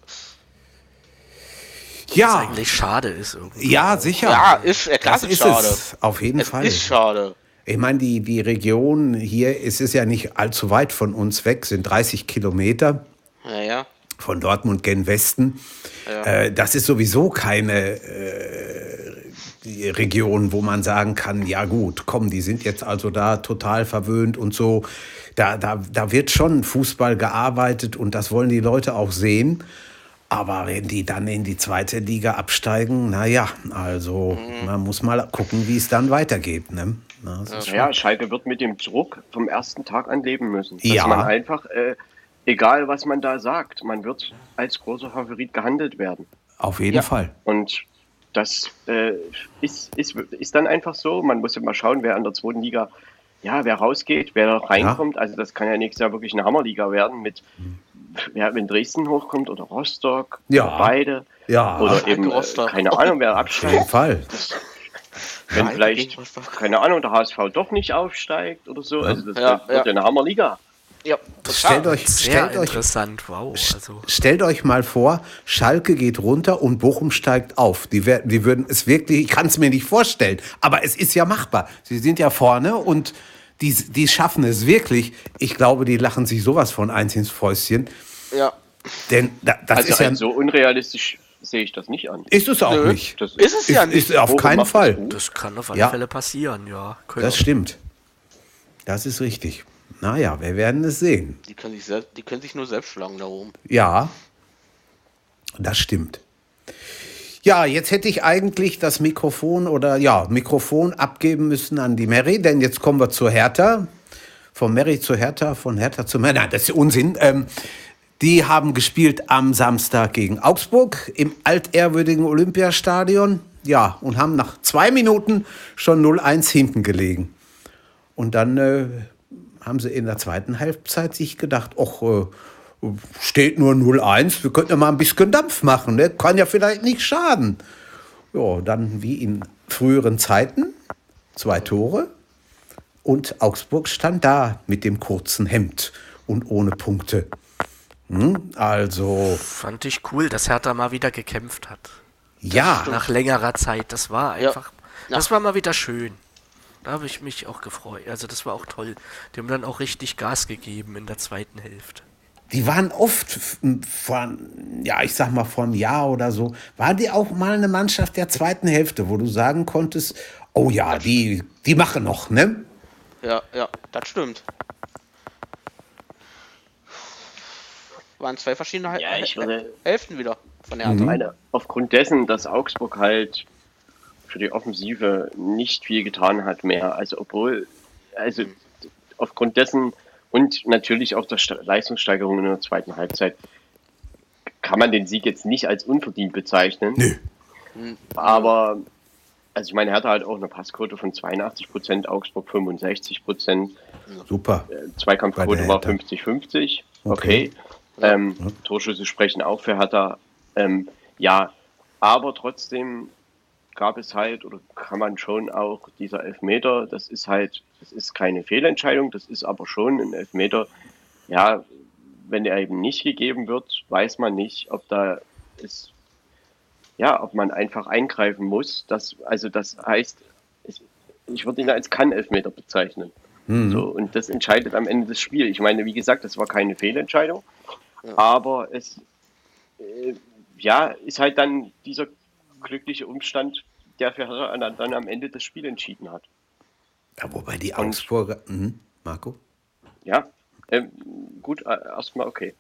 Was Ja, eigentlich schade ist irgendwie. ja, sicher. Ja, ist, äh, klar das ist ist schade. es. Auf jeden Es Fall. ist schade. Ich meine, die, die Region hier, es ist ja nicht allzu weit von uns weg, sind 30 Kilometer Ja, ja. von Dortmund gen Westen. Ja. Äh, das ist sowieso keine äh, die Region, wo man sagen kann, ja gut, komm, die sind jetzt also da total verwöhnt und so. Da, da, da wird schon Fußball gearbeitet und das wollen die Leute auch sehen. Aber wenn die dann in die zweite Liga absteigen, naja, also Mhm. man muss mal gucken, wie es dann weitergeht. Ne? Na, Ja, Schalke wird mit dem Druck vom ersten Tag an leben müssen. Dass Ja. man einfach, äh, egal was man da sagt, man wird als großer Favorit gehandelt werden. Auf jeden Ja. Fall. Und das äh, ist, ist, ist dann einfach so. Man muss immer schauen, wer an der zweiten Liga, ja, wer rausgeht, wer reinkommt. Also das kann ja nächstes Jahr wirklich eine Hammerliga werden mit, ja, wenn Dresden hochkommt oder Rostock Ja. oder beide. Ja, Oder eben, äh, Rostock. keine Ahnung, wer auf jeden absteigt. Fall. Wenn Schalke vielleicht, keine Ahnung, der HSV doch nicht aufsteigt oder so. Also das Ja, wird ja. eine Hammerliga. Ja, Stellt euch, Sehr stellt euch interessant, wow. Also, Stellt euch mal vor, Schalke geht runter und Bochum steigt auf. Die, wer- die würden es wirklich, ich kann es mir nicht vorstellen, aber es ist ja machbar. Sie sind ja vorne und die, die schaffen es wirklich. Ich glaube, die lachen sich sowas von eins ins Fäustchen. ja. Denn da, das Also ist ja. so unrealistisch sehe ich das nicht an. Ist es auch Nö, nicht. Das Ist es ja Ist, nicht. ist auf keinen das Fall. gut. das kann auf alle Ja. Fälle passieren, ja. Können Das stimmt. Das ist richtig. Naja, wir werden es sehen. Die können, sich selbst, die können sich nur selbst schlagen da oben. Ja, das stimmt. Ja, jetzt hätte ich eigentlich das Mikrofon oder ja, Mikrofon abgeben müssen an die Mary, denn jetzt kommen wir zur Hertha. Von Mary zu Hertha, von Hertha zu Mary. Nein, das ist Unsinn. Ähm, die haben gespielt am Samstag gegen Augsburg im altehrwürdigen Olympiastadion. Ja, und haben nach zwei Minuten schon 0-1 hinten gelegen. Und dann äh, haben sie in der zweiten Halbzeit sich gedacht, ach, äh, steht nur 0-1, wir könnten ja mal ein bisschen Dampf machen, ne? kann ja vielleicht nicht schaden. Ja, dann wie in früheren Zeiten, zwei Tore und Augsburg stand da mit dem kurzen Hemd und ohne Punkte. Hm? Also, Fand ich cool, dass Hertha mal wieder gekämpft hat. ja, Nach längerer Zeit. Das war einfach. Ja. Das war mal wieder schön. Da habe ich mich auch gefreut. Also das war auch toll. Die haben dann auch richtig Gas gegeben in der zweiten Hälfte. Die waren oft vor, ja, ich sag mal, vor einem Jahr oder so, waren die auch mal eine Mannschaft der zweiten Hälfte, wo du sagen konntest, oh ja, die, die machen noch, ne? Ja, ja, das stimmt. Waren zwei verschiedene Ja, ich würde- Hälften wieder von der Mhm. Hertha. meine, aufgrund dessen, dass Augsburg halt für die Offensive nicht viel getan hat mehr. Also obwohl, also aufgrund dessen und natürlich auch der Leistungssteigerung in der zweiten Halbzeit kann man den Sieg jetzt nicht als unverdient bezeichnen. Nö. Aber also ich meine, Hertha hat auch eine Passquote von 82 Prozent, Augsburg 65 Prozent. Super. Äh, Zweikampfquote war Hertha. 50-50. Okay. Okay. Ähm, Torschüsse sprechen auch für Hertha. Ähm, ja, aber trotzdem gab es halt, oder kann man schon auch dieser Elfmeter, das ist halt, das ist keine Fehlentscheidung, das ist aber schon ein Elfmeter. Ja, wenn der eben nicht gegeben wird, weiß man nicht, ob da ist, ja, ob man einfach eingreifen muss. Das, also das heißt, ich, ich würde ihn als Kann-Elfmeter bezeichnen. So, und das entscheidet am Ende das Spiel. Ich meine, wie gesagt, das war keine Fehlentscheidung, aber es äh, ja, ist halt dann dieser glückliche Umstand, der für Hertha dann, am Ende das Spiel entschieden hat. Ja, wobei die Augsburger, mhm, Marco? Ja, ähm, gut, äh, erstmal okay.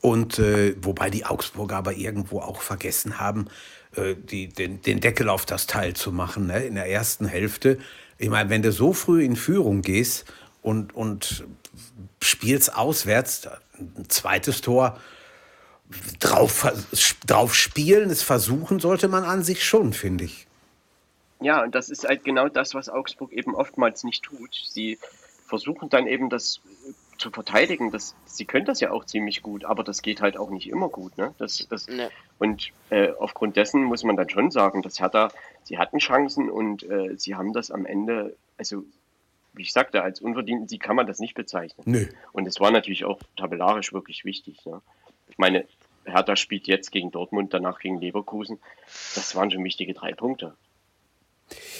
Und äh, wobei die Augsburger aber irgendwo auch vergessen haben, äh, die, den, den Deckel auf das Teil zu machen ne? in der ersten Hälfte. Ich meine, wenn du so früh in Führung gehst und, und spielst auswärts, ein zweites Tor drauf, drauf spielen, es versuchen sollte man an sich schon, finde ich. Ja, und das ist halt genau das, was Augsburg eben oftmals nicht tut. Sie versuchen dann eben das zu verteidigen. Das, sie können das ja auch ziemlich gut, aber das geht halt auch nicht immer gut. Ne? Das, das, Nee. Und äh, aufgrund dessen muss man dann schon sagen, dass Hertha, sie hatten Chancen und äh, sie haben das am Ende, also wie ich sagte, als unverdienten Sieg kann man das nicht bezeichnen. Nö. Und es war natürlich auch tabellarisch wirklich wichtig. Ne? Ich meine, Hertha spielt jetzt gegen Dortmund, danach gegen Leverkusen. Das waren schon wichtige drei Punkte.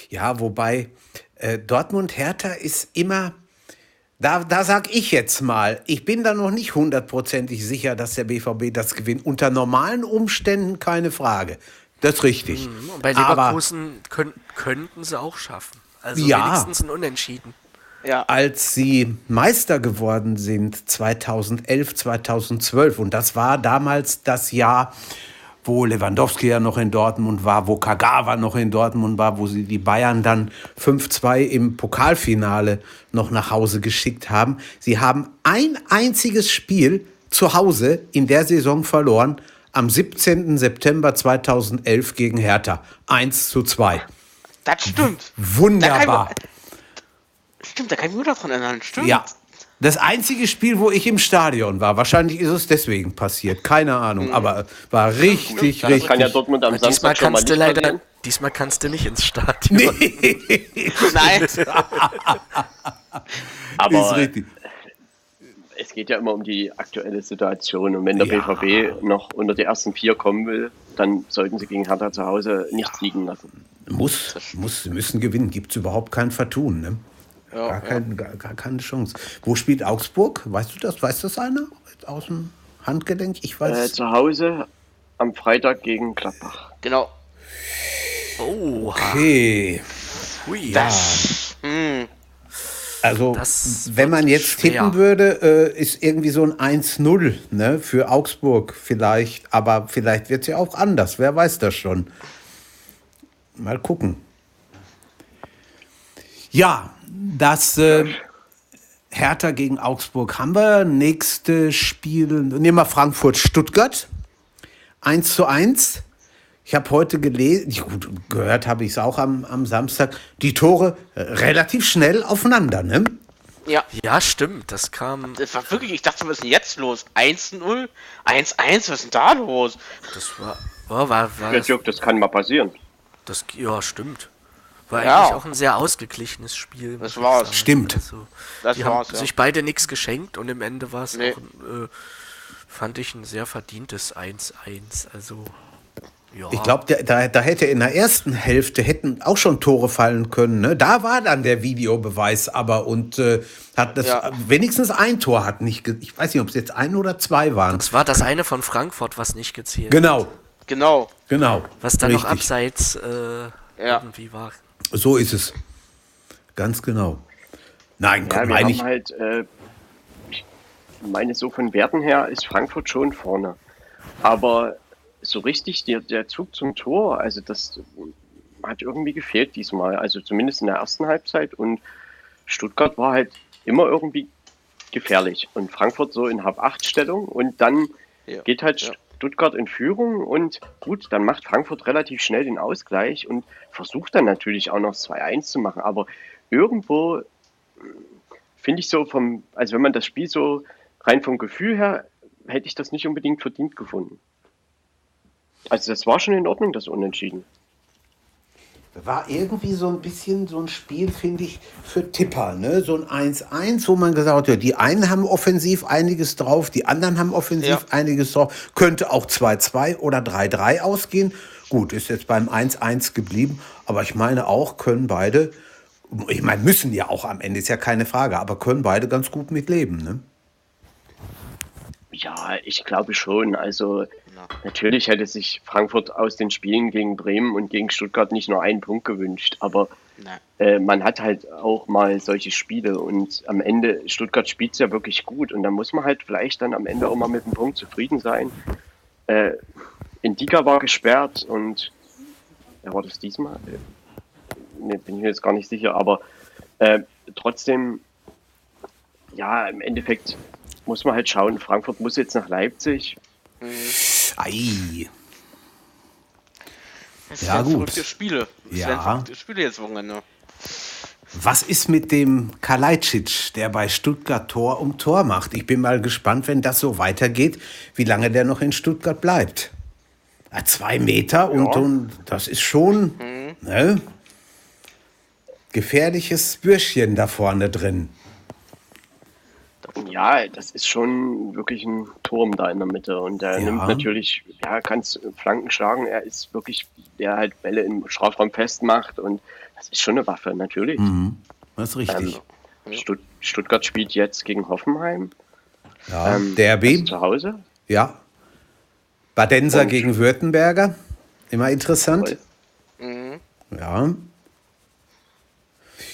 Ja, wobei äh, Dortmund-Hertha ist immer, da, da sag ich jetzt mal, ich bin da noch nicht hundertprozentig sicher, dass der BVB das gewinnt. Unter normalen Umständen keine Frage. Das ist richtig. Mhm, bei Aber Leverkusen könnt, könnten sie auch schaffen. Also Ja. wenigstens ein Unentschieden. Ja. als sie Meister geworden sind 2011, 2012 und das war damals das Jahr, wo Lewandowski ja noch in Dortmund war, wo Kagawa noch in Dortmund war, wo sie die Bayern dann 5-2 im Pokalfinale noch nach Hause geschickt haben. Sie haben ein einziges Spiel zu Hause in der Saison verloren, am 17. September 2011 gegen Hertha. 1 zu 2. Das stimmt. Wunderbar. Stimmt, da kann ich mich nur davon erinnern. Stimmt. Ja. Das einzige Spiel, wo ich im Stadion war. Wahrscheinlich ist es deswegen passiert. Keine Ahnung. Aber war richtig, Das richtig. kann ja Dortmund am diesmal Samstag schon mal kannst du nicht leider, verlieren. diesmal kannst du nicht ins Stadion. Nein. Aber ist richtig. es geht ja immer um die aktuelle Situation. Und wenn der Ja. BVB noch unter die ersten vier kommen will, dann sollten sie gegen Hertha zu Hause nichts liegen lassen. Muss, muss, sie müssen gewinnen. Gibt es überhaupt kein Vertun. Ne? Ja, Gar, kein, gar, gar keine Chance. Wo spielt Augsburg? Weißt du das? Weiß das einer? Aus dem Handgelenk? Ich Äh, weiß. zu Hause am Freitag gegen Gladbach. Genau. Oh, okay. hui. Das. Hm. Also, Das wenn man jetzt schwer. tippen würde, äh, ist irgendwie so ein 1-0 ne, für Augsburg vielleicht. Aber vielleicht wird es ja auch anders. Wer weiß das schon. Mal gucken. Ja, das äh, Hertha gegen Augsburg haben wir. Nächste Spiel, nehmen wir Frankfurt-Stuttgart. 1 zu 1. Ich habe heute gelesen, gut, gehört habe ich es auch am, am Samstag, die Tore äh, relativ schnell aufeinander. Ne? Ja. Ja, stimmt. Das kam. Das war wirklich, ich dachte, was ist denn jetzt los? 1-0? 1-1, was ist denn da los? Das war. War, war, war Ja, das, Dirk, das kann mal passieren. das, ja, stimmt. War Ja. eigentlich auch ein sehr ausgeglichenes Spiel. Das war's. sagen. Stimmt. Also, Das die war's, haben ja. sich beide nichts geschenkt und im Ende war es Nee. äh, fand ich, ein sehr verdientes 1-1. Also, ja. Ich glaube, da, da hätte in der ersten Hälfte hätten auch schon Tore fallen können. Ne? Da war dann der Videobeweis aber und äh, hat das Ja. wenigstens ein Tor hat nicht. Ich weiß nicht, ob es jetzt ein oder zwei waren. Das war das eine von Frankfurt, was nicht gezählt Genau, Genau. genau. Was dann noch Richtig. abseits äh, Ja. irgendwie war. So ist es. Ganz genau. Nein, Ja, komm, wir haben ich. halt, äh, ich meine, so von Werten her ist Frankfurt schon vorne. Aber so richtig der, der Zug zum Tor, also das hat irgendwie gefehlt diesmal. Also zumindest in der ersten Halbzeit. Und Stuttgart war halt immer irgendwie gefährlich. Und Frankfurt so in Hab-8-Stellung. Und dann Ja. geht halt Ja. Stuttgart in Führung. Und gut, dann macht Frankfurt relativ schnell den Ausgleich und versucht dann natürlich auch noch 2-1 zu machen. Aber irgendwo finde ich so vom, also wenn man das Spiel so rein vom Gefühl her, hätte ich das nicht unbedingt verdient gefunden. Also das war schon in Ordnung, das Unentschieden. War irgendwie so ein bisschen so ein Spiel, finde ich, für Tipper. Ne? So ein 1-1, wo man gesagt hat, ja, die einen haben offensiv einiges drauf, die anderen haben offensiv Ja. einiges drauf. Könnte auch 2-2 oder 3-3 ausgehen. Gut, ist jetzt beim 1-1 geblieben. Aber ich meine auch, können beide, ich meine, müssen ja auch am Ende, ist ja keine Frage, aber können beide ganz gut mitleben. Ne? Ja, ich glaube schon. Also natürlich hätte sich Frankfurt aus den Spielen gegen Bremen und gegen Stuttgart nicht nur einen Punkt gewünscht, aber äh, man hat halt auch mal solche Spiele und am Ende, Stuttgart spielt ja wirklich gut und da muss man halt vielleicht dann am Ende auch mal mit dem Punkt zufrieden sein. Äh, Indika war gesperrt und ja, war das diesmal? Ne, bin ich mir jetzt gar nicht sicher, aber äh, trotzdem, ja, im Endeffekt muss man halt schauen, Frankfurt muss jetzt nach Leipzig. Ei. Das Ja, gut. verrückte Spiele. Das Ja. verrückte Spiele jetzt Wochenende. Was ist mit dem Kalajdzic, der bei Stuttgart Tor um Tor macht? Ich bin mal gespannt, wenn das so weitergeht, wie lange der noch in Stuttgart bleibt. Ja, zwei Meter und, und das ist schon ne, gefährliches Bürschchen da vorne drin. Ja, das ist schon wirklich ein Turm da in der Mitte und er Ja. nimmt natürlich, ja, kann Flanken schlagen. Er ist wirklich, der halt Bälle im Strafraum festmacht und das ist schon eine Waffe, natürlich. Mhm. Das ist richtig. Ähm, Stutt Stuttgart spielt jetzt gegen Hoffenheim. ja. Ähm, also zu Hause. ja. Badenser Und- gegen Württemberger, immer interessant. Mhm. Ja.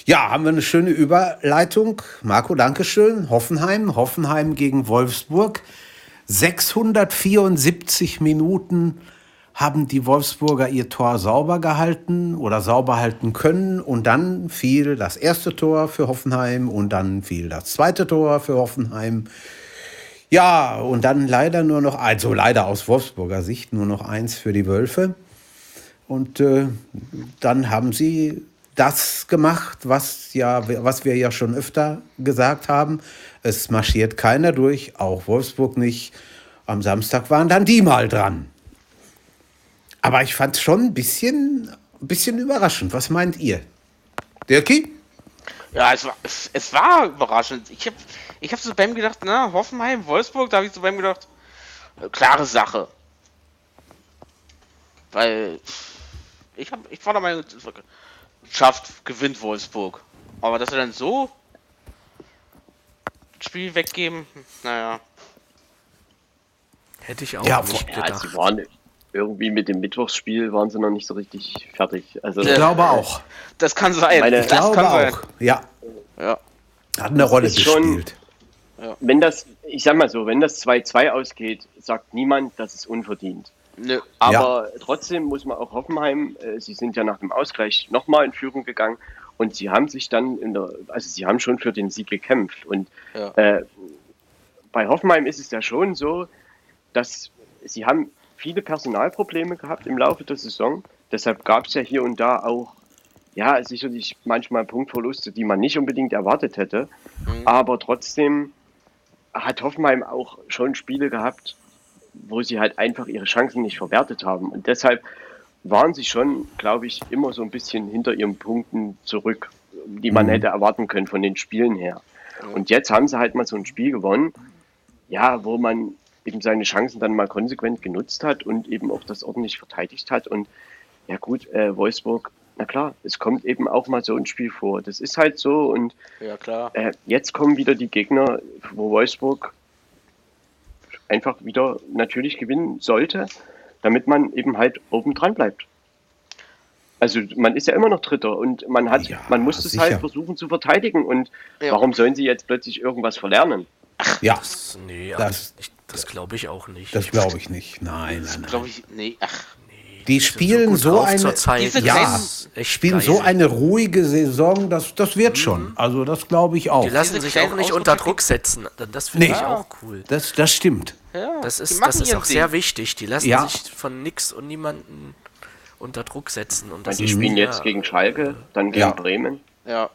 Ja, haben wir eine schöne Überleitung. Marco, Dankeschön. Hoffenheim, Hoffenheim gegen Wolfsburg. 674 Minuten haben die Wolfsburger ihr Tor sauber gehalten oder sauber halten können. Und dann fiel das erste Tor für Hoffenheim und dann fiel das zweite Tor für Hoffenheim. Ja, und dann leider nur noch, also leider aus Wolfsburger Sicht, nur noch eins für die Wölfe. Und äh, dann haben sie das gemacht, was, ja, was wir ja schon öfter gesagt haben. Es marschiert keiner durch, auch Wolfsburg nicht. Am Samstag waren dann die mal dran. Aber ich fand es schon ein bisschen, ein bisschen überraschend. Was meint ihr? Dirki? Ja, es war, es, es war überraschend. Ich habe ich hab so beim gedacht, na, Hoffenheim, Wolfsburg, da habe ich so beim gedacht, äh, klare Sache. Weil ich, hab, ich war der Meinung, schafft, gewinnt Wolfsburg. Aber dass sie dann so das Spiel weggeben, naja. Hätte ich auch Ja, nicht Ja, gedacht. sie waren irgendwie mit dem Mittwochsspiel waren sie noch nicht so richtig fertig. Also Ich glaube auch. Das kann sein. Meine- Ich das glaube kann sein. auch. Ja, Ja. hat eine Rolle ist schon- gespielt. wenn das, ich sag mal so, wenn das 2-2 ausgeht, sagt niemand, das ist unverdient. Nö. Aber trotzdem muss man auch Hoffenheim, äh, sie sind ja nach dem Ausgleich nochmal in Führung gegangen und sie haben sich dann in der, also sie haben schon für den Sieg gekämpft. Und Ja. äh, bei Hoffenheim ist es ja schon so, dass sie haben viele Personalprobleme gehabt im Laufe der Saison. Deshalb gab es ja hier und da auch, ja, sicherlich manchmal Punktverluste, die man nicht unbedingt erwartet hätte. Aber trotzdem hat Hoffenheim auch schon Spiele gehabt, wo sie halt einfach ihre Chancen nicht verwertet haben. Und deshalb waren sie schon, glaube ich, immer so ein bisschen hinter ihren Punkten zurück, die man hätte erwarten können von den Spielen her. Und jetzt haben sie halt mal so ein Spiel gewonnen, ja, wo man eben seine Chancen dann mal konsequent genutzt hat und eben auch das ordentlich verteidigt hat. Und ja gut, äh, Wolfsburg, na klar, es kommt eben auch mal so ein Spiel vor. Das ist halt so und Ja, klar. äh, jetzt kommen wieder die Gegner, wo Wolfsburg einfach wieder natürlich gewinnen sollte, damit man eben halt oben dran bleibt. Also man ist ja immer noch Dritter und man hat, Ja, man muss es halt versuchen zu verteidigen und Ja. warum sollen sie jetzt plötzlich irgendwas verlernen? Ja, Das, nee, Das- das, das glaube ich auch nicht. das glaube ich nicht. Nein, nein, nein. Glaube ich, nee, ach, Die spielen so drauf eine, zur Zeit. Diese ja, spielen geil. so eine ruhige Saison, das, das wird schon. Also das glaube ich auch. Die lassen sich auch nicht unter Druck setzen. Das finde Nee. ich auch cool. Das, das stimmt. ja, Das ist, das ist auch sehr Ding. wichtig. Die lassen Ja. sich von nix und niemanden unter Druck setzen. Und das die spielen ja- jetzt gegen Schalke, dann gegen Ja. Bremen. Ja,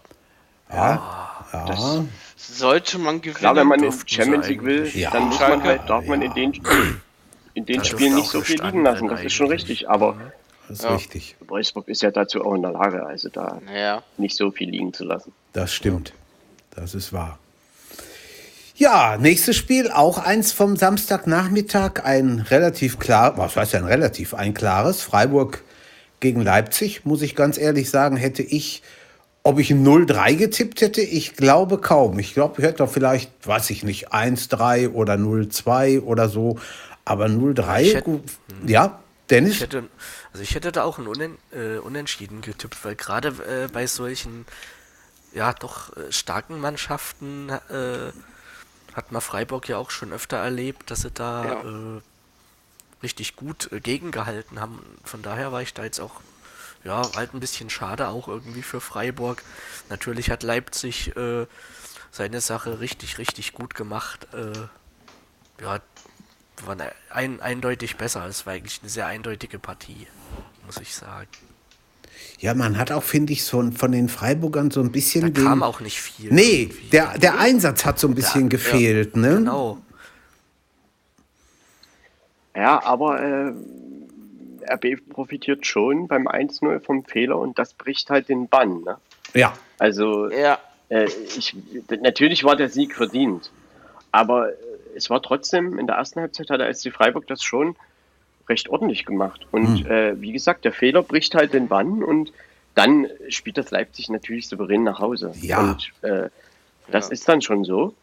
Ja, ja. Das- sollte man gewinnen. Klar, wenn man in Champions League will, dann muss man halt, darf man in den, in den Da Spielen nicht so viel liegen lassen. Das ist schon eigentlich. richtig. Aber Das ist Ja. richtig. Wolfsburg ist ja dazu auch in der Lage, also da Ja, nicht so viel liegen zu lassen. Das stimmt. Das ist wahr. Ja, nächstes Spiel, auch eins vom Samstagnachmittag, ein relativ klar, was heißt ein relativ, ein klares, Freiburg gegen Leipzig, muss ich ganz ehrlich sagen, hätte ich, ob ich ein 0-3 getippt hätte, ich glaube kaum. Ich glaube, ich hätte doch vielleicht, weiß ich nicht, 1-3 oder 0-2 oder so, aber 0-3, Ich hätte- gut. ja, Dennis? Ich hätte, also ich hätte da auch ein Unen, äh, Unentschieden getippt, weil gerade äh, bei solchen ja doch äh, starken Mannschaften äh, hat man Freiburg ja auch schon öfter erlebt, dass sie da Ja. äh, richtig gut äh, gegengehalten haben. Von daher war ich da jetzt auch ja halt ein bisschen schade auch irgendwie für Freiburg. Natürlich hat Leipzig äh, seine Sache richtig richtig gut gemacht. Äh, ja, war ne- ein, eindeutig besser. Es war eigentlich eine sehr eindeutige Partie, muss ich sagen. ja, man hat auch, finde ich, so von den Freiburgern so ein bisschen Da den. kam auch nicht viel. nee, irgendwie. der, der Einsatz hat so ein bisschen gefehlt, ne? Genau. Ja, aber äh, RB profitiert schon beim 1-0 vom Fehler und das bricht halt den Bann. Ne? Ja, Also Ja, äh, ich, natürlich war der Sieg verdient, aber äh, es war trotzdem, in der ersten Halbzeit hat der SC Freiburg das schon recht ordentlich gemacht. Und äh, wie gesagt, der Fehler bricht halt den Bann und dann spielt das Leipzig natürlich souverän nach Hause. Ja. Und äh, das Ja. ist dann schon so.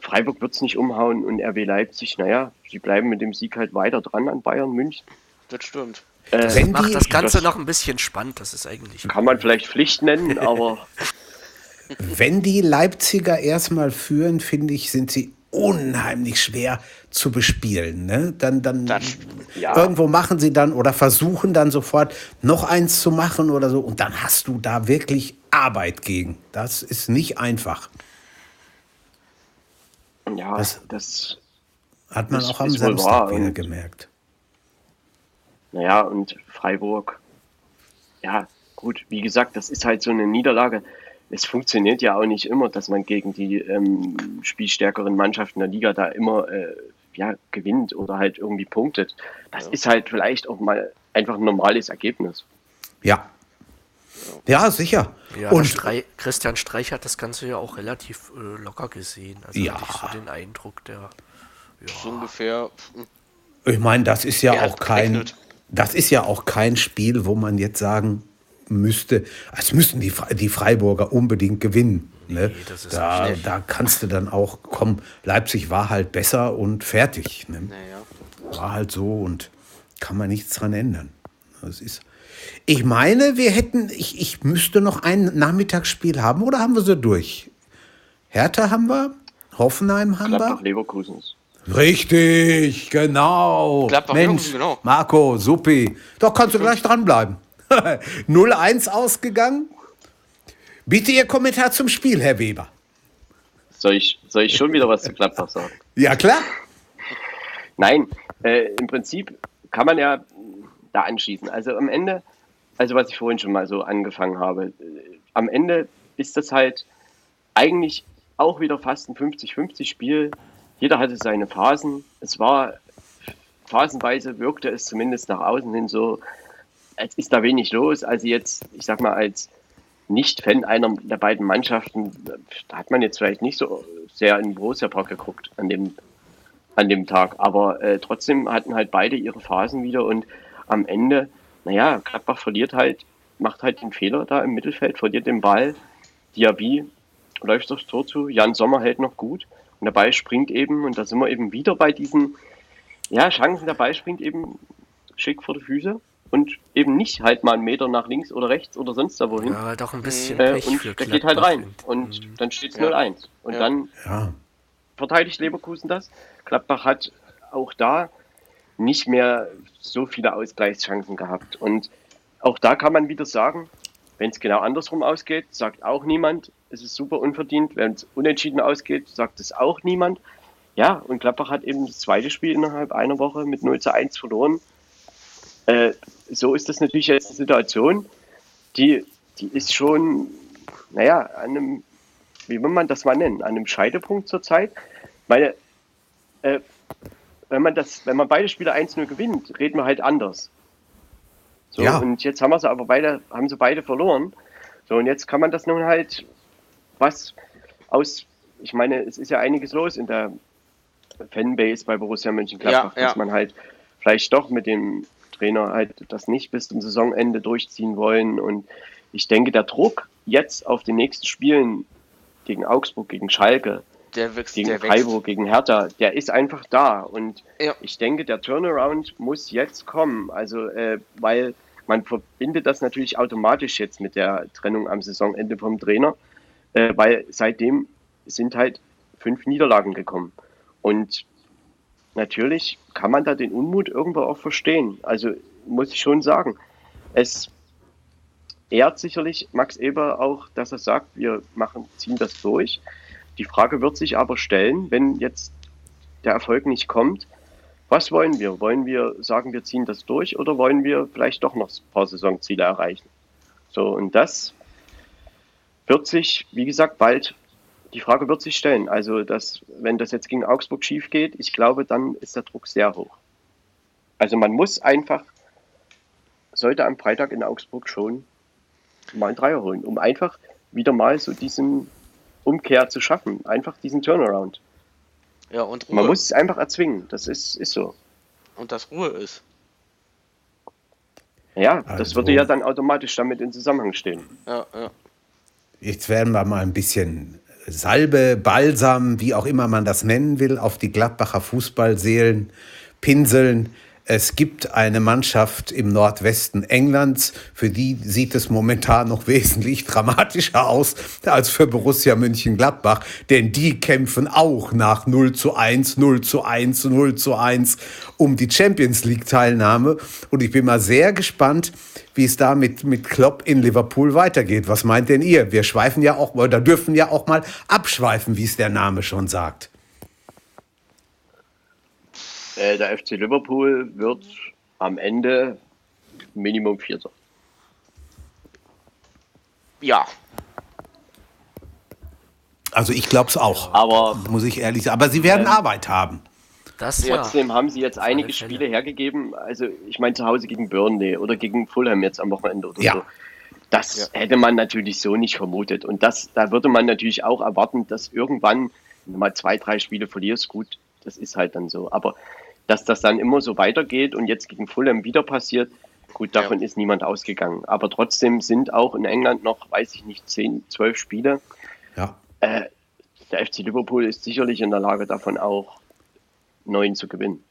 Freiburg wird es nicht umhauen und RB Leipzig, naja, sie bleiben mit dem Sieg halt weiter dran an Bayern München. das stimmt. Äh, Wenn Macht das Ganze das- noch ein bisschen spannend, das ist eigentlich. kann man vielleicht Pflicht nennen, aber wenn die Leipziger erstmal führen, finde ich, sind sie unheimlich schwer zu bespielen. Ne? Dann, dann Das- ja. irgendwo machen sie dann oder versuchen dann sofort noch eins zu machen oder so. Und dann hast du da wirklich Arbeit gegen. Das ist nicht einfach. ja, Das- das Hat man Das auch am Samstag wieder gemerkt. Naja, und Freiburg, ja, gut, wie gesagt, das ist halt so eine Niederlage. Es funktioniert ja auch nicht immer, dass man gegen die ähm, spielstärkeren Mannschaften der Liga da immer äh, ja, gewinnt oder halt irgendwie punktet. Das ist halt vielleicht auch mal einfach ein normales Ergebnis. Ja. Ja, sicher. Ja, und Strei Christian Streich hat das Ganze ja auch relativ äh, locker gesehen. Also Ja. hatte ich so den Eindruck, der. So ungefähr. ich meine, das ist ja auch kein, gerechnet. das ist ja auch kein Spiel, wo man jetzt sagen müsste, es müssen die, die Freiburger unbedingt gewinnen. Ne? das ist da, nicht. da kannst du dann auch, komm, Leipzig war halt besser und fertig. Ne? Naja. War halt so und kann man nichts dran ändern. Das ist. Ich meine, wir hätten, ich, ich müsste noch ein Nachmittagsspiel haben oder haben wir sie durch? Hertha haben wir, Hoffenheim haben Gladbach wir. Leverkusen. Richtig, genau. Gladbach, Mensch, genau. Marco, Suppi. Doch, kannst du gleich dranbleiben. 0-1 ausgegangen. Bitte Ihr Kommentar zum Spiel, Herr Weber. Soll ich, soll ich schon wieder was zu Gladbach sagen? Ja, klar. Nein, äh, im Prinzip kann man ja da anschließen. Also am Ende, also was ich vorhin schon mal so angefangen habe, äh, am Ende ist das halt eigentlich auch wieder fast ein 50-50 Spiel. Jeder hatte seine Phasen. Es war phasenweise wirkte es zumindest nach außen hin so, als ist da wenig los. Also jetzt, ich sag mal, als Nicht-Fan einer der beiden Mannschaften, da hat man jetzt vielleicht nicht so sehr in den Borussia Park geguckt an dem an dem Tag. Aber äh, trotzdem hatten halt beide ihre Phasen wieder und am Ende, naja, Gladbach verliert halt, macht halt den Fehler da im Mittelfeld, verliert den Ball. Diaby läuft aufs Tor zu, Jan Sommer hält noch gut und der Ball springt eben und da sind wir eben wieder bei diesen ja, Chancen, der Ball springt eben schick vor die Füße und eben nicht halt mal einen Meter nach links oder rechts oder sonst da wohin. Ja, doch ein bisschen Äh, Pech und für der geht halt rein. Und dann steht es Ja. 0-1. Und Ja. dann Ja. verteidigt Leverkusen das. Gladbach hat auch da nicht mehr so viele Ausgleichschancen gehabt. Und auch da kann man wieder sagen, wenn es genau andersrum ausgeht, sagt auch niemand, es ist super unverdient. Wenn es unentschieden ausgeht, sagt es auch niemand. Ja, und Gladbach hat eben das zweite Spiel innerhalb einer Woche mit 0 zu 1 verloren. Äh, so ist das natürlich jetzt eine Situation, die, die ist schon, naja, an einem, wie will man das mal nennen, an einem Scheidepunkt zurzeit. Meine, äh, wenn man das, wenn man beide Spiele 1-0 gewinnt, reden wir halt anders. So, Ja. und jetzt haben wir sie aber beide, haben sie beide verloren. So, und jetzt kann man das nun halt, was aus, ich meine, es ist ja einiges los in der Fanbase bei Borussia Mönchengladbach, Ja, ja. dass man halt vielleicht doch mit dem Trainer halt das nicht bis zum Saisonende durchziehen wollen. Und ich denke, der Druck jetzt auf die nächsten Spielen gegen Augsburg, gegen Schalke, wächst, gegen. Freiburg, gegen Hertha, der ist einfach da. Und Ja. ich denke, der Turnaround muss jetzt kommen. Also, äh, weil man verbindet das natürlich automatisch jetzt mit der Trennung am Saisonende vom Trainer, äh, weil seitdem sind halt fünf Niederlagen gekommen. Und natürlich kann man da den Unmut irgendwo auch verstehen. Also muss ich schon sagen, es ehrt sicherlich Max Eber auch, dass er sagt, wir machen, ziehen das durch. Die Frage wird sich aber stellen, wenn jetzt der Erfolg nicht kommt, was wollen wir? Wollen wir sagen, wir ziehen das durch oder wollen wir vielleicht doch noch ein paar Saisonziele erreichen? So, und das wird sich, wie gesagt, bald, die Frage wird sich stellen. Also, dass, wenn das jetzt gegen Augsburg schief geht, ich glaube, dann ist der Druck sehr hoch. Also man muss einfach, sollte am Freitag in Augsburg schon mal einen Dreier holen, um einfach wieder mal so diesen Umkehr zu schaffen. Einfach diesen Turnaround. Ja, und Ruhe. Man muss es einfach erzwingen. Das ist, ist so. Und dass Ruhe ist. Ja, das Also- würde ja dann automatisch damit in Zusammenhang stehen. Ja, ja. Jetzt werden wir mal ein bisschen Salbe, Balsam, wie auch immer man das nennen will, auf die Gladbacher Fußballseelen pinseln. Es gibt eine Mannschaft im Nordwesten Englands, für die sieht es momentan noch wesentlich dramatischer aus als für Borussia Mönchengladbach, denn die kämpfen auch nach 0 zu 1, 0 zu 1, 0 zu 1 um die Champions League Teilnahme. Und ich bin mal sehr gespannt, wie es da mit, mit Klopp in Liverpool weitergeht. Was meint denn ihr? Wir schweifen ja auch, oder dürfen ja auch mal abschweifen, wie es der Name schon sagt. Äh, der FC Liverpool wird am Ende Minimum Vierter. Ja. Also ich glaube es auch, Aber muss ich ehrlich sagen. Aber sie werden Arbeit haben. Das ja. trotzdem haben sie jetzt einige. Spiele hergegeben. Also ich meine zu Hause gegen Burnley oder gegen Fulham jetzt am Wochenende oder Ja. so. Das hätte man natürlich so nicht vermutet. Und das, da würde man natürlich auch erwarten, dass irgendwann, mal zwei, drei Spiele verlierst, gut, das ist halt dann so. Aber dass das dann immer so weitergeht und jetzt gegen Fulham wieder passiert, gut, davon ist niemand ausgegangen. Aber trotzdem sind auch in England noch, weiß ich nicht, zehn, zwölf Spiele. Ja. Äh, der FC Liverpool ist sicherlich in der Lage, davon auch neun zu gewinnen.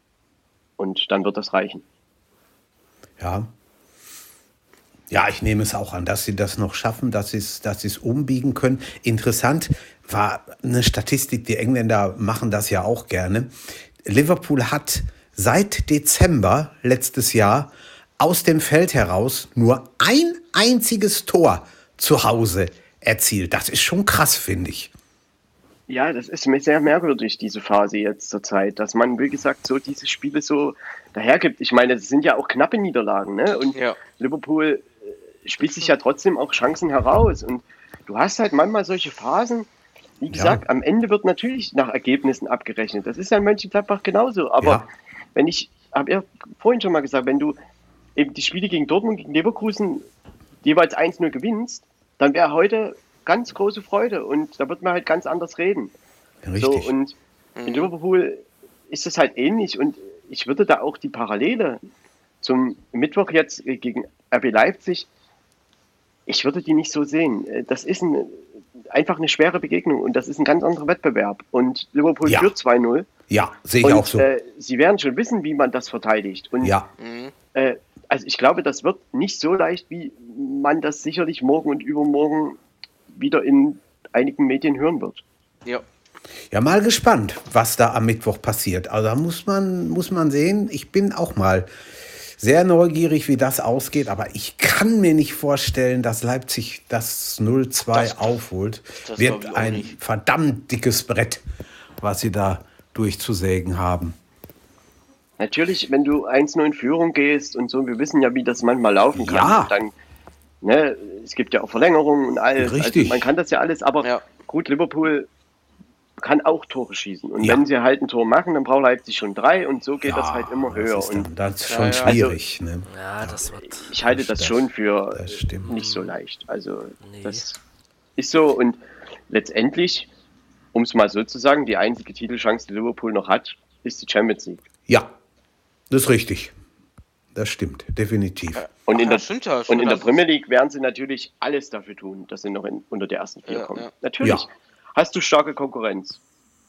Und dann wird das reichen. Ja. Ja, ich nehme es auch an, dass sie das noch schaffen, dass sie es, dass sie es umbiegen können. Interessant war eine Statistik, die Engländer machen das ja auch gerne. Liverpool hat seit Dezember letztes Jahr aus dem Feld heraus nur ein einziges Tor zu Hause erzielt. Das ist schon krass, finde ich. Ja, das ist mir sehr merkwürdig, diese Phase jetzt zur Zeit, dass man, wie gesagt, so diese Spiele so dahergibt. Ich meine, es sind ja auch knappe Niederlagen, ne? Und Ja. Liverpool äh, spielt sich ja trotzdem auch Chancen heraus. Und du hast halt manchmal solche Phasen, wie gesagt, am Ende wird natürlich nach Ergebnissen abgerechnet. Das ist ja in Mönchengladbach genauso. Aber Ja. wenn ich, habe ja vorhin schon mal gesagt, wenn du eben die Spiele gegen Dortmund, gegen Leverkusen jeweils 1-0 gewinnst, dann wäre heute ganz große Freude und da wird man halt ganz anders reden. Richtig. So, und in Liverpool ist es halt ähnlich und ich würde da auch die Parallele zum Mittwoch jetzt äh, gegen RB Leipzig, ich würde die nicht so sehen. Äh, Das ist ein, einfach eine schwere Begegnung und das ist ein ganz anderer Wettbewerb. Und Liverpool Ja. führt 2-0 ja, sehe ich und auch so. äh, sie werden schon wissen, wie man das verteidigt. Und ja. äh, also ich glaube, das wird nicht so leicht, wie man das sicherlich morgen und übermorgen wieder in einigen Medien hören wird. Ja. Ja, mal gespannt, was da am Mittwoch passiert. Also da muss man, muss man sehen. Ich bin auch mal sehr neugierig, wie das ausgeht, aber ich kann mir nicht vorstellen, dass Leipzig das 0-2 Das- aufholt. das Wird ein nicht. verdammt dickes Brett, was sie da durchzusägen haben. Natürlich, wenn du 1-0 in Führung gehst und so, wir wissen ja, wie das manchmal laufen kann. Ja. Dann, ne, es gibt ja auch Verlängerungen und alles. Richtig. Also man kann das ja alles, aber Ja. gut, Liverpool kann auch Tore schießen. Und Ja. wenn sie halt ein Tor machen, dann braucht Leipzig schon drei und so geht Ja, das halt immer das höher. Ist Und dann, das ist Ja, schon ja. schwierig. ne? Ja, das wird. ich halte das, Das- schon für das nicht so leicht. Also Nee. das ist so und letztendlich, um es mal so zu sagen, die einzige Titelchance, die Liverpool noch hat, ist die Champions League. Ja, das ist richtig. Das stimmt, definitiv. Und Ach, in, ja, der, ja und in der das Premier League werden sie natürlich alles dafür tun, dass sie noch in, unter die ersten vier Ja, kommen. ja. Natürlich Ja. Hast du starke Konkurrenz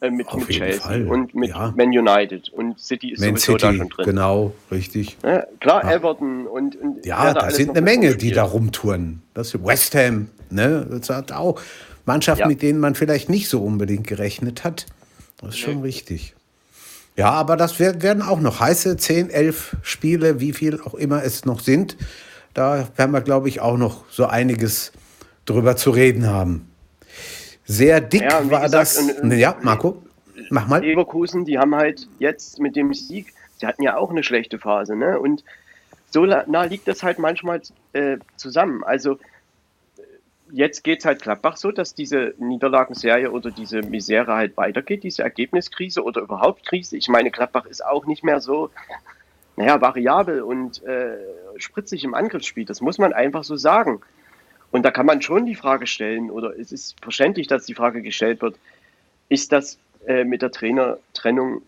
äh, mit, Auf mit Chelsea Fall, und mit ja. Man United und City ist Man sowieso da City, schon drin. genau, richtig. Ja, klar, Everton und, und Ja, da da sind eine Menge, die da rumtouren. Das ist West Ham, ne? Das hat auch Mannschaften, Ja. mit denen man vielleicht nicht so unbedingt gerechnet hat. Das ist schon richtig. Ja, aber das wer- werden auch noch heiße 10, 11 Spiele, wie viel auch immer es noch sind. Da werden wir, glaube ich, auch noch so einiges drüber zu reden haben. Sehr dick Ja, war gesagt, das. und- ja, Marco, mach mal. Leverkusen, die haben halt jetzt mit dem Sieg, sie hatten ja auch eine schlechte Phase, ne? Und so nah liegt das halt manchmal äh, zusammen. Also jetzt geht es halt Gladbach so, dass diese Niederlagenserie oder diese Misere halt weitergeht, diese Ergebniskrise oder überhaupt Krise. Ich meine, Gladbach ist auch nicht mehr so, naja, variabel und äh, spritzig im Angriffsspiel. Das muss man einfach so sagen. Und da kann man schon die Frage stellen, oder es ist verständlich, dass die Frage gestellt wird, ist das äh, mit der Trainertrennung,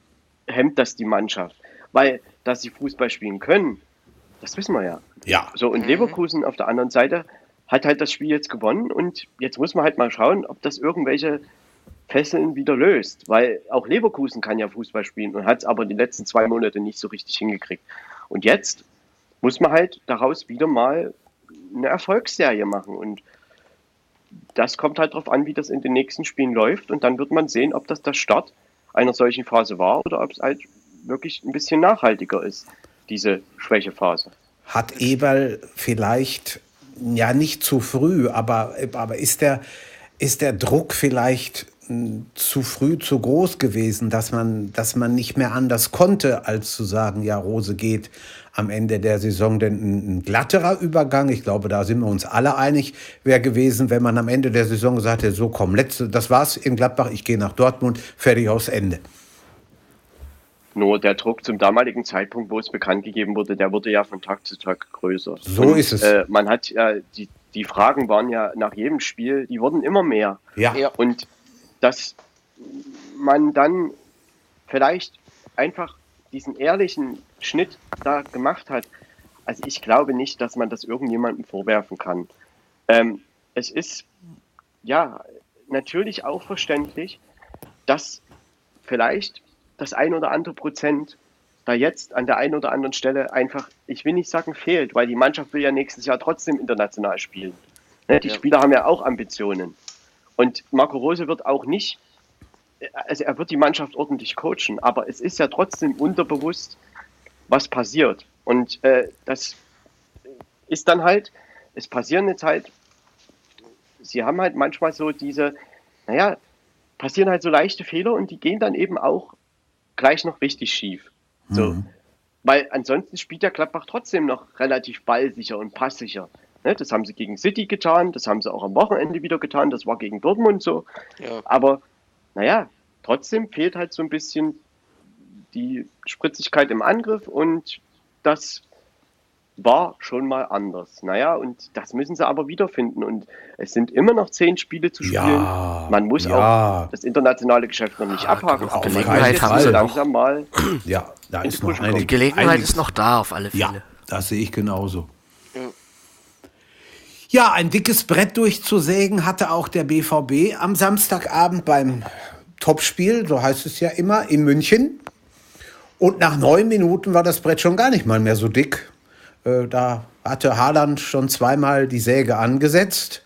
hemmt das die Mannschaft? Weil, dass sie Fußball spielen können, das wissen wir ja. Ja. So, und Leverkusen auf der anderen Seite hat halt das Spiel jetzt gewonnen und jetzt muss man halt mal schauen, ob das irgendwelche Fesseln wieder löst, weil auch Leverkusen kann ja Fußball spielen und hat es aber die letzten zwei Monate nicht so richtig hingekriegt. Und jetzt muss man halt daraus wieder mal eine Erfolgsserie machen und das kommt halt darauf an, wie das in den nächsten Spielen läuft und dann wird man sehen, ob das der Start einer solchen Phase war oder ob es halt wirklich ein bisschen nachhaltiger ist, diese Schwächephase. Hat Eberl vielleicht ja nicht zu früh, aber, aber ist, der, ist der Druck vielleicht hm, zu früh zu groß gewesen, dass man, dass man nicht mehr anders konnte, als zu sagen, ja, Rose geht am Ende der Saison. Denn ein, ein glatterer Übergang, ich glaube, da sind wir uns alle einig, wäre gewesen, wenn man am Ende der Saison gesagt hätte, so komm, letzte, das war's in Gladbach, ich gehe nach Dortmund, fertig aus Ende. Nur der Druck zum damaligen Zeitpunkt, wo es bekannt gegeben wurde, der wurde ja von Tag zu Tag größer. So Und, ist es. Äh, man hat ja, die, die Fragen waren ja nach jedem Spiel, die wurden immer mehr. Ja. Und dass man dann vielleicht einfach diesen ehrlichen Schnitt da gemacht hat, also ich glaube nicht, dass man das irgendjemandem vorwerfen kann. Ähm, es ist ja natürlich auch verständlich, dass vielleicht das ein oder andere Prozent da jetzt an der einen oder anderen Stelle einfach, ich will nicht sagen fehlt, weil die Mannschaft will ja nächstes Jahr trotzdem international spielen. Ne, die ja. Spieler haben ja auch Ambitionen. Und Marco Rose wird auch nicht, also er wird die Mannschaft ordentlich coachen, aber es ist ja trotzdem unterbewusst, was passiert. Und äh, das ist dann halt, es passieren jetzt halt, sie haben halt manchmal so diese, naja, passieren halt so leichte Fehler und die gehen dann eben auch gleich noch richtig schief. So. Mhm. Weil ansonsten spielt der Gladbach trotzdem noch relativ ballsicher und passsicher. Ne, das haben sie gegen City getan, das haben sie auch am Wochenende wieder getan, das war gegen Dortmund so. Ja. Aber naja, trotzdem fehlt halt so ein bisschen die Spritzigkeit im Angriff und das war schon mal anders. Naja, und das müssen sie aber wiederfinden. Und es sind immer noch zehn Spiele zu spielen. Ja, Man muss ja. auch das internationale Geschäft noch nicht ja, abhaken. Auch Gelegenheit haben sie langsam noch. mal. Ja, da ist noch eine, Die Gelegenheit einiges. ist noch da auf alle Fälle. Ja, das sehe ich genauso. Ja, ein dickes Brett durchzusägen hatte auch der BVB am Samstagabend beim Topspiel, so heißt es ja immer, in München. Und nach neun Minuten war das Brett schon gar nicht mal mehr so dick. Äh, da hatte Haaland schon zweimal die Säge angesetzt.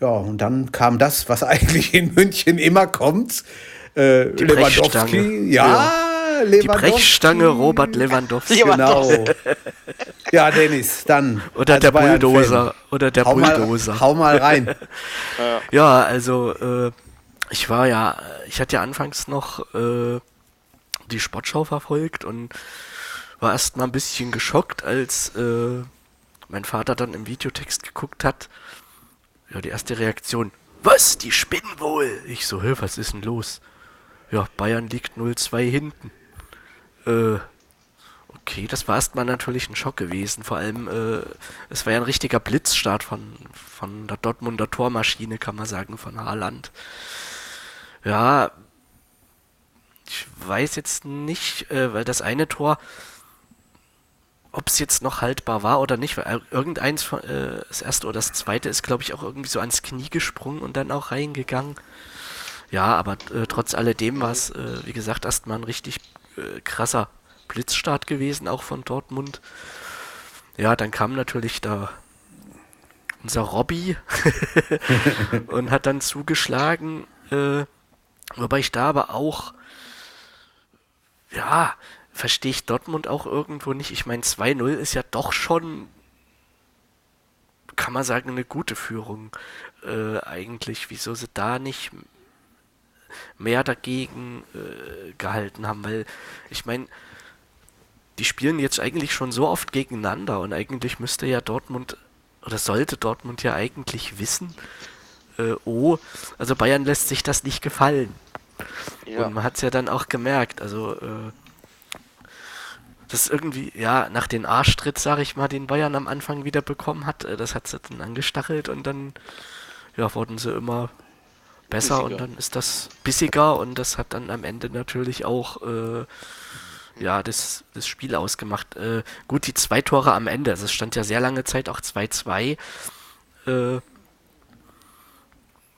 Ja, und dann kam das, was eigentlich in München immer kommt. Äh, Lewandowski, ja, ja. Lewandowski. Die Brechstange Robert Lewandowski. Genau. ja, Dennis, dann. Oder der Bulldozer. Oder der hau Bulldozer. Mal, hau mal rein. ja, also äh, ich war ja, ich hatte ja anfangs noch äh, die Sportschau verfolgt und war erst mal ein bisschen geschockt, als äh, mein Vater dann im Videotext geguckt hat. Ja, die erste Reaktion. Was? Die spinnen wohl? Ich so, hä, was ist denn los? Ja, Bayern liegt 0-2 hinten. Äh, okay, das war erstmal natürlich ein Schock gewesen. Vor allem, äh, es war ja ein richtiger Blitzstart von, von der Dortmunder Tormaschine, kann man sagen, von Haaland. Ja, ich weiß jetzt nicht, äh, weil das eine Tor ob es jetzt noch haltbar war oder nicht, weil irgendeins äh, das erste oder das zweite ist, glaube ich, auch irgendwie so ans Knie gesprungen und dann auch reingegangen. Ja, aber äh, trotz alledem war es, äh, wie gesagt, erstmal ein richtig äh, krasser Blitzstart gewesen, auch von Dortmund. Ja, dann kam natürlich da unser Robby und hat dann zugeschlagen, äh, wobei ich da aber auch, ja, verstehe ich Dortmund auch irgendwo nicht. Ich meine, 2-0 ist ja doch schon, kann man sagen, eine gute Führung äh, eigentlich. Wieso sie da nicht mehr dagegen äh, gehalten haben, weil ich meine, die spielen jetzt eigentlich schon so oft gegeneinander und eigentlich müsste ja Dortmund oder sollte Dortmund ja eigentlich wissen, äh, oh, also Bayern lässt sich das nicht gefallen. Ja. Und man hat es ja dann auch gemerkt, also äh, das irgendwie, ja, nach den Arschtritt, sag ich mal, den Bayern am Anfang wieder bekommen hat, äh, das hat sie dann angestachelt und dann, ja, wurden sie immer besser Bissiger. und dann ist das bissiger und das hat dann am Ende natürlich auch, äh, ja, das, das Spiel ausgemacht. Äh, gut, die zwei Tore am Ende, also es stand ja sehr lange Zeit auch 2-2. Äh,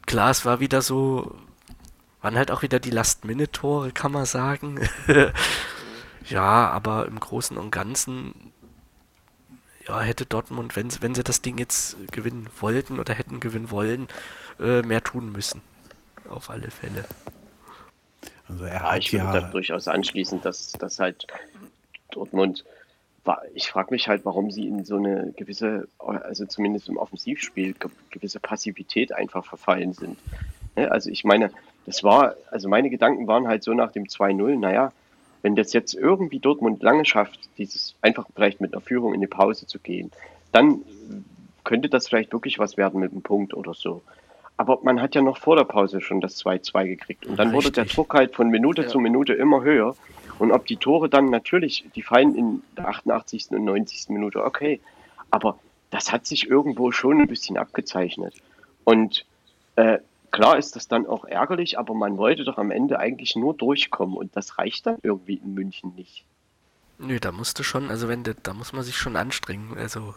klar, es war wieder so, waren halt auch wieder die Last-Minute-Tore, kann man sagen. ja, aber im Großen und Ganzen, ja, hätte Dortmund, wenn, sie- wenn sie das Ding jetzt gewinnen wollten oder hätten gewinnen wollen, äh, mehr tun müssen. Auf alle Fälle. Also er Ja, hat ich würde da ja, durchaus anschließen, dass, dass halt Dortmund war. Ich frage mich halt, warum sie in so eine gewisse, also zumindest im Offensivspiel, ge gewisse Passivität einfach verfallen sind. Ne, Also ich meine, das war, also meine Gedanken waren halt so nach dem 2-0, naja, wenn das jetzt irgendwie Dortmund lange schafft, dieses einfach vielleicht mit einer Führung in die Pause zu gehen, dann könnte das vielleicht wirklich was werden mit einem Punkt oder so. Aber man hat ja noch vor der Pause schon das 2-2 gekriegt. Und dann wurde der Richtig. Druck halt von Minute Ja. zu Minute immer höher. Und ob die Tore dann natürlich, die fallen in der 88. und 90. Minute, okay. Aber das hat sich irgendwo schon ein bisschen abgezeichnet. Und äh, klar ist das dann auch ärgerlich, aber man wollte doch am Ende eigentlich nur durchkommen. Und das reicht dann irgendwie in München nicht. Nö, da musste schon, also wenn, da muss man sich schon anstrengen. Also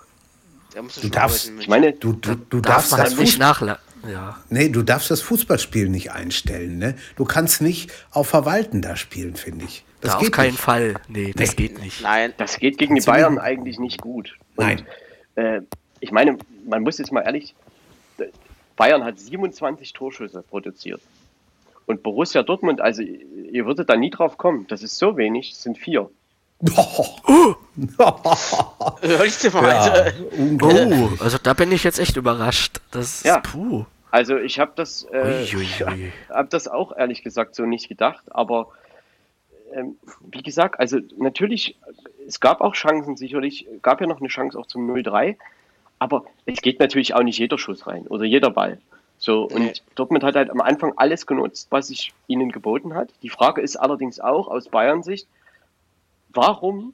Da musst Du schon darfst- arbeiten. Ich meine, du, du, du darf darfst das halt nicht Fuß nachlassen. Ja. Nee, du darfst das Fußballspiel nicht einstellen, ne? Du kannst nicht auf Verwalten da spielen, finde ich. Das da auf geht keinen nicht. Fall. Nee, das Nee. geht nicht. Nein, Das geht gegen die. Bayern eigentlich nicht gut. Und, Nein. Äh, ich meine, man muss jetzt mal ehrlich, Bayern hat 27 Torschüsse produziert. Und Borussia Dortmund, also ihr würdet da nie drauf kommen, das ist so wenig, es sind vier. hör ich dir mal. ja, Also, unglaublich. Oh, also da bin ich jetzt echt überrascht. Das ist Ja. puh. Also ich habe das, äh, hab das auch ehrlich gesagt so nicht gedacht, aber ähm, wie gesagt, also natürlich, es gab auch Chancen sicherlich, gab ja noch eine Chance auch zum 0-3, aber es geht natürlich auch nicht jeder Schuss rein oder jeder Ball. So, und Nee. Dortmund hat halt am Anfang alles genutzt, was sich ihnen geboten hat. Die Frage ist allerdings auch aus Bayern Sicht, warum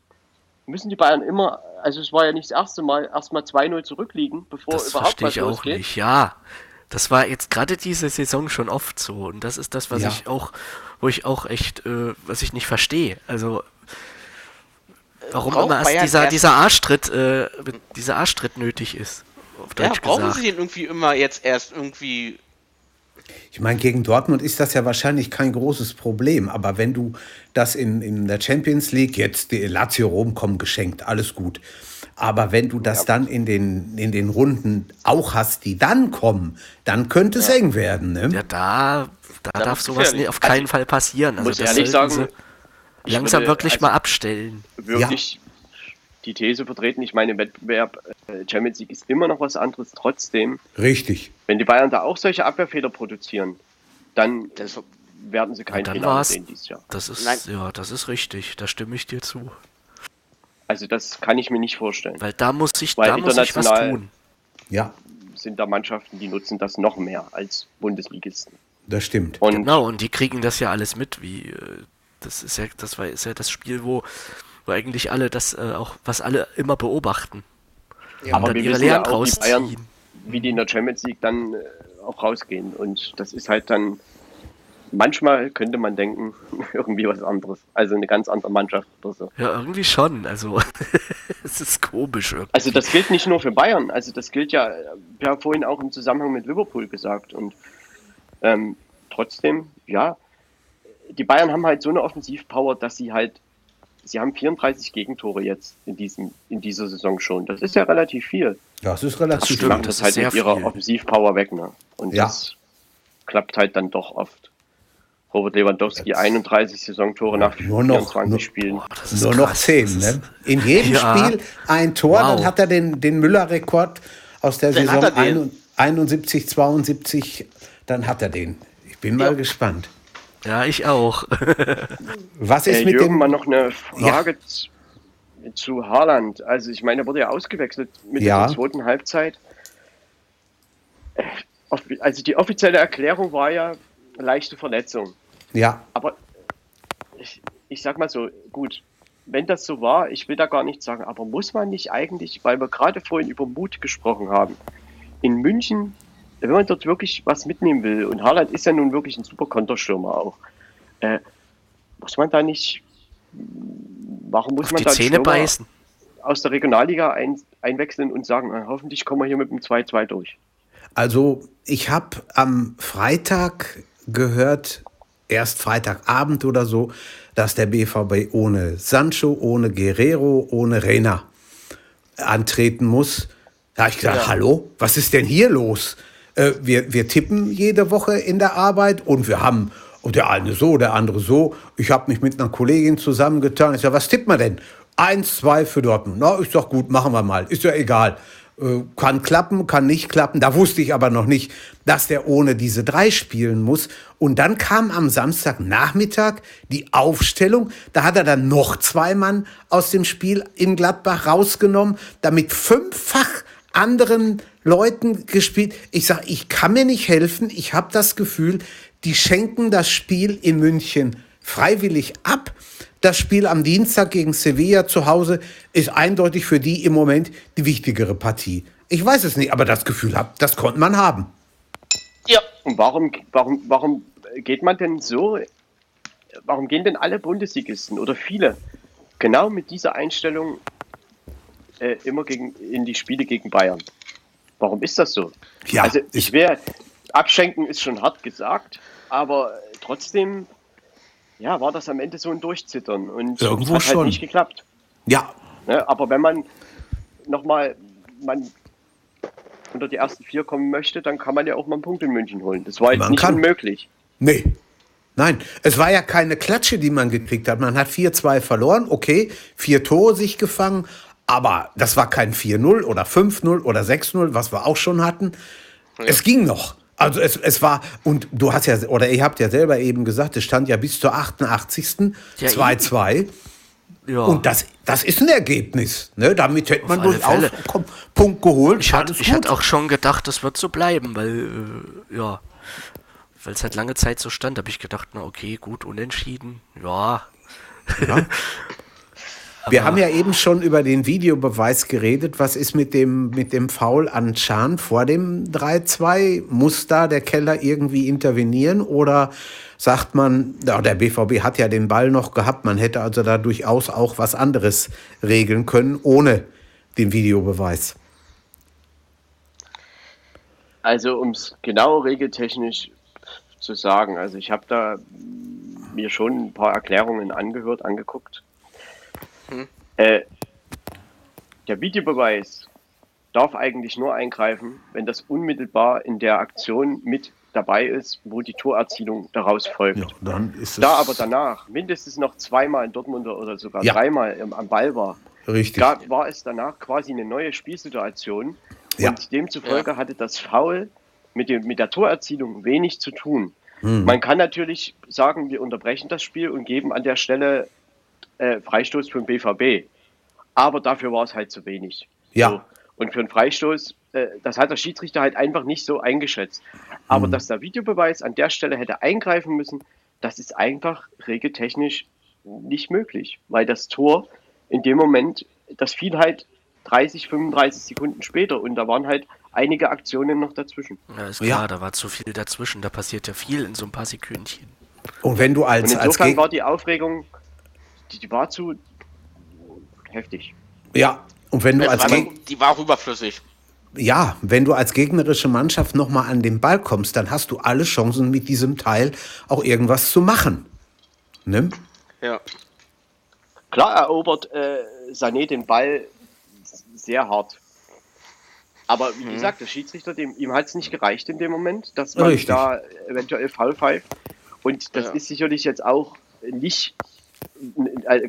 müssen die Bayern immer, also es war ja nicht das erste Mal, erstmal 2-0 zurückliegen, bevor Das überhaupt verstehe was ich auch losgeht. nicht. Ja, das war jetzt gerade diese Saison schon oft so. Und das ist das, was Ja. ich auch, wo ich auch echt, äh, was ich nicht verstehe. Also, warum immer erst Bayern dieser, dieser Arschtritt, äh, dieser Arschtritt nötig ist. Auf ja, Deutsch brauchen gesagt. sie den irgendwie immer jetzt erst irgendwie. Ich meine, gegen Dortmund ist das ja wahrscheinlich kein großes Problem. Aber wenn du das in, in der Champions League, jetzt die Lazio Rom kommen geschenkt, alles gut. Aber wenn du das dann in den, in den Runden auch hast, die dann kommen, dann könnte es eng werden. Ne? Ja, da, da Da darf sowas auf keinen Fall passieren. Also muss das ehrlich sagen, sie langsam würde- wirklich also- mal abstellen. wirklich die These vertreten. Ich meine, Wettbewerb äh, Champions League ist immer noch was anderes. Trotzdem, Richtig. wenn die Bayern da auch solche Abwehrfehler produzieren, dann Das, werden sie kein dann Finale war's. sehen dieses Jahr. Das ist, Nein. ja, das ist richtig. Da stimme ich dir zu. Also das kann ich mir nicht vorstellen. Weil da muss ich, Weil da muss ich was international- tun. Ja, Sind da Mannschaften, die nutzen das noch mehr als Bundesligisten. das stimmt. Und Genau, und die kriegen das ja alles mit, wie äh, das ist ja, das war ist ja das Spiel, wo, wo eigentlich alle das äh, auch, was alle immer beobachten. aber dann wir ihre wissen ja auch, die Bayern, wie die in der Champions League dann äh, auch rausgehen. Und das ist halt dann, manchmal könnte man denken, irgendwie was anderes. Also eine ganz andere Mannschaft oder so. Ja, irgendwie schon. Also es ist komisch irgendwie. Also das gilt nicht nur für Bayern, also das gilt ja, wir haben vorhin auch im Zusammenhang mit Liverpool gesagt und ähm, trotzdem, ja, die Bayern haben halt so eine Offensivpower, dass sie halt, sie haben 34 Gegentore jetzt in diesem, in dieser Saison schon. Das ist ja relativ viel. Das ist Das relativ stimmt. machen das das, ist halt mit ihrer viel. Offensivpower weg, ne? Und Ja. das klappt halt dann doch oft. Robert Lewandowski, 31 Saisontore nach Nur noch- 24 nur- Spielen. Boah, das Nur noch krass, zehn. das Ne? ist- In jedem Ja. Spiel ein Tor, Wow. dann hat er den, den Müller-Rekord aus der Dann Saison hat er den. ein- 71, 72. Dann hat er den. Ich bin mal Ja. gespannt. Ja, ich auch. Was ist Äh, mit Jürgen, dem. mal noch eine Frage. z- zu Haaland. Also ich meine, er wurde ja ausgewechselt mit Ja. der zweiten Halbzeit. Äh, Also die offizielle Erklärung war ja leichte Verletzung. Ja, Aber ich, ich sag mal so, gut, wenn das so war, ich will da gar nichts sagen, aber muss man nicht eigentlich, weil wir gerade vorhin über Mut gesprochen haben, in München, wenn man dort wirklich was mitnehmen will, und Haaland ist ja nun wirklich ein super Konterstürmer auch, äh, muss man da nicht, warum muss Auf man die da Zähne beißen. aus der Regionalliga ein, einwechseln und sagen, äh, hoffentlich kommen wir hier mit dem 2-2 durch. Also ich habe am Freitag gehört, erst Freitagabend oder so, dass der BVB ohne Sancho, ohne Guerrero, ohne Rena antreten muss. Da habe ich gedacht, hallo, was ist denn hier los? Äh, wir, wir tippen jede Woche in der Arbeit und wir haben und der eine so, der andere so. Ich habe mich mit einer Kollegin zusammengetan. Ich sage, was tippt man denn? Eins, zwei für Dortmund. Na, ist doch gut, machen wir mal. Ist ja egal. Äh, kann klappen, kann nicht klappen. Da wusste ich aber noch nicht, dass der ohne diese drei spielen muss. Und dann kam am Samstagnachmittag die Aufstellung. Da hat er dann noch zwei Mann aus dem Spiel in Gladbach rausgenommen, damit fünffach anderen Leuten gespielt. Ich sage, ich kann mir nicht helfen. Ich habe das Gefühl, die schenken das Spiel in München freiwillig ab. Das Spiel am Dienstag gegen Sevilla zu Hause ist eindeutig für die im Moment die wichtigere Partie. Ich weiß es nicht, aber das Gefühl hab, das konnte man haben. Ja. Und warum, warum, warum geht man denn so, warum gehen denn alle Bundesligisten oder viele genau mit dieser Einstellung äh, immer gegen, in die Spiele gegen Bayern? Warum ist das so? Ja, also ich- wäre, abschenken ist schon hart gesagt, aber trotzdem, ja, war das am Ende so ein Durchzittern und Irgendwo es hat schon. halt nicht geklappt. Ja, Ne? Aber wenn man nochmal man unter die ersten vier kommen möchte, dann kann man ja auch mal einen Punkt in München holen. Das war jetzt Man nicht kann. unmöglich. nee. Nein, es war ja keine Klatsche, die man gekriegt hat. Man hat 4-2 verloren, okay, vier Tore sich gefangen, aber das war kein 4-0 oder 5-0 oder 6-0, was wir auch schon hatten. Es ging noch. Also es, es war, und du hast ja, oder ihr habt ja selber eben gesagt, es stand ja bis zur 88. Ja, 2-2. Ja. Und das, das ist ein Ergebnis. Ne? Damit hätte man alle durchaus komm, Punkt geholt. Ich gut. hatte auch schon gedacht, das wird so bleiben, weil, äh, ja, weil es halt lange Zeit so stand, habe ich gedacht, na okay, gut, unentschieden, ja. Wir haben ja eben schon über den Videobeweis geredet. Was ist mit dem, mit dem Foul an Chan vor dem 3-2? Muss da der Keller irgendwie intervenieren oder sagt man, ja, der BVB hat ja den Ball noch gehabt, man hätte also da durchaus auch was anderes regeln können ohne den Videobeweis? Also um es genau regeltechnisch zu sagen, also ich habe da mir schon ein paar Erklärungen angehört, angeguckt. Äh, der Videobeweis darf eigentlich nur eingreifen, wenn das unmittelbar in der Aktion mit dabei ist, wo die Torerzielung daraus folgt. Ja, dann ist Da aber danach mindestens noch zweimal in Dortmund oder sogar Ja. dreimal am- am Ball war, richtig. da war es danach quasi eine neue Spielsituation. Ja. Und demzufolge hatte das Foul mit, dem, mit der Torerzielung wenig zu tun. Hm. Man kann natürlich sagen, wir unterbrechen das Spiel und geben an der Stelle äh, Freistoß für den BVB. Aber dafür war es halt zu wenig. Ja. So. Und für einen Freistoß, äh, das hat der Schiedsrichter halt einfach nicht so eingeschätzt. Aber dass der Videobeweis an der Stelle hätte eingreifen müssen, das ist einfach regeltechnisch nicht möglich, weil das Tor in dem Moment, das fiel halt 30, 35 Sekunden später und da waren halt einige Aktionen noch dazwischen. Ja, ist Ja. klar, da war zu viel dazwischen, da passiert ja viel in so ein paar Sekündchen. Und wenn du Und als, als insofern Gegner. war die Aufregung, die, die war zu heftig. Ja, und wenn du als war, Gegner. die war auch überflüssig. ja, wenn du als gegnerische Mannschaft nochmal an den Ball kommst, dann hast du alle Chancen, mit diesem Teil auch irgendwas zu machen. Ne? Ja. Klar erobert äh, Sané den Ball sehr hart. Aber wie gesagt, der Schiedsrichter, dem, ihm hat es nicht gereicht in dem Moment, dass man Richtig. da eventuell Foul pfeift. Und das Ja. ist sicherlich jetzt auch nicht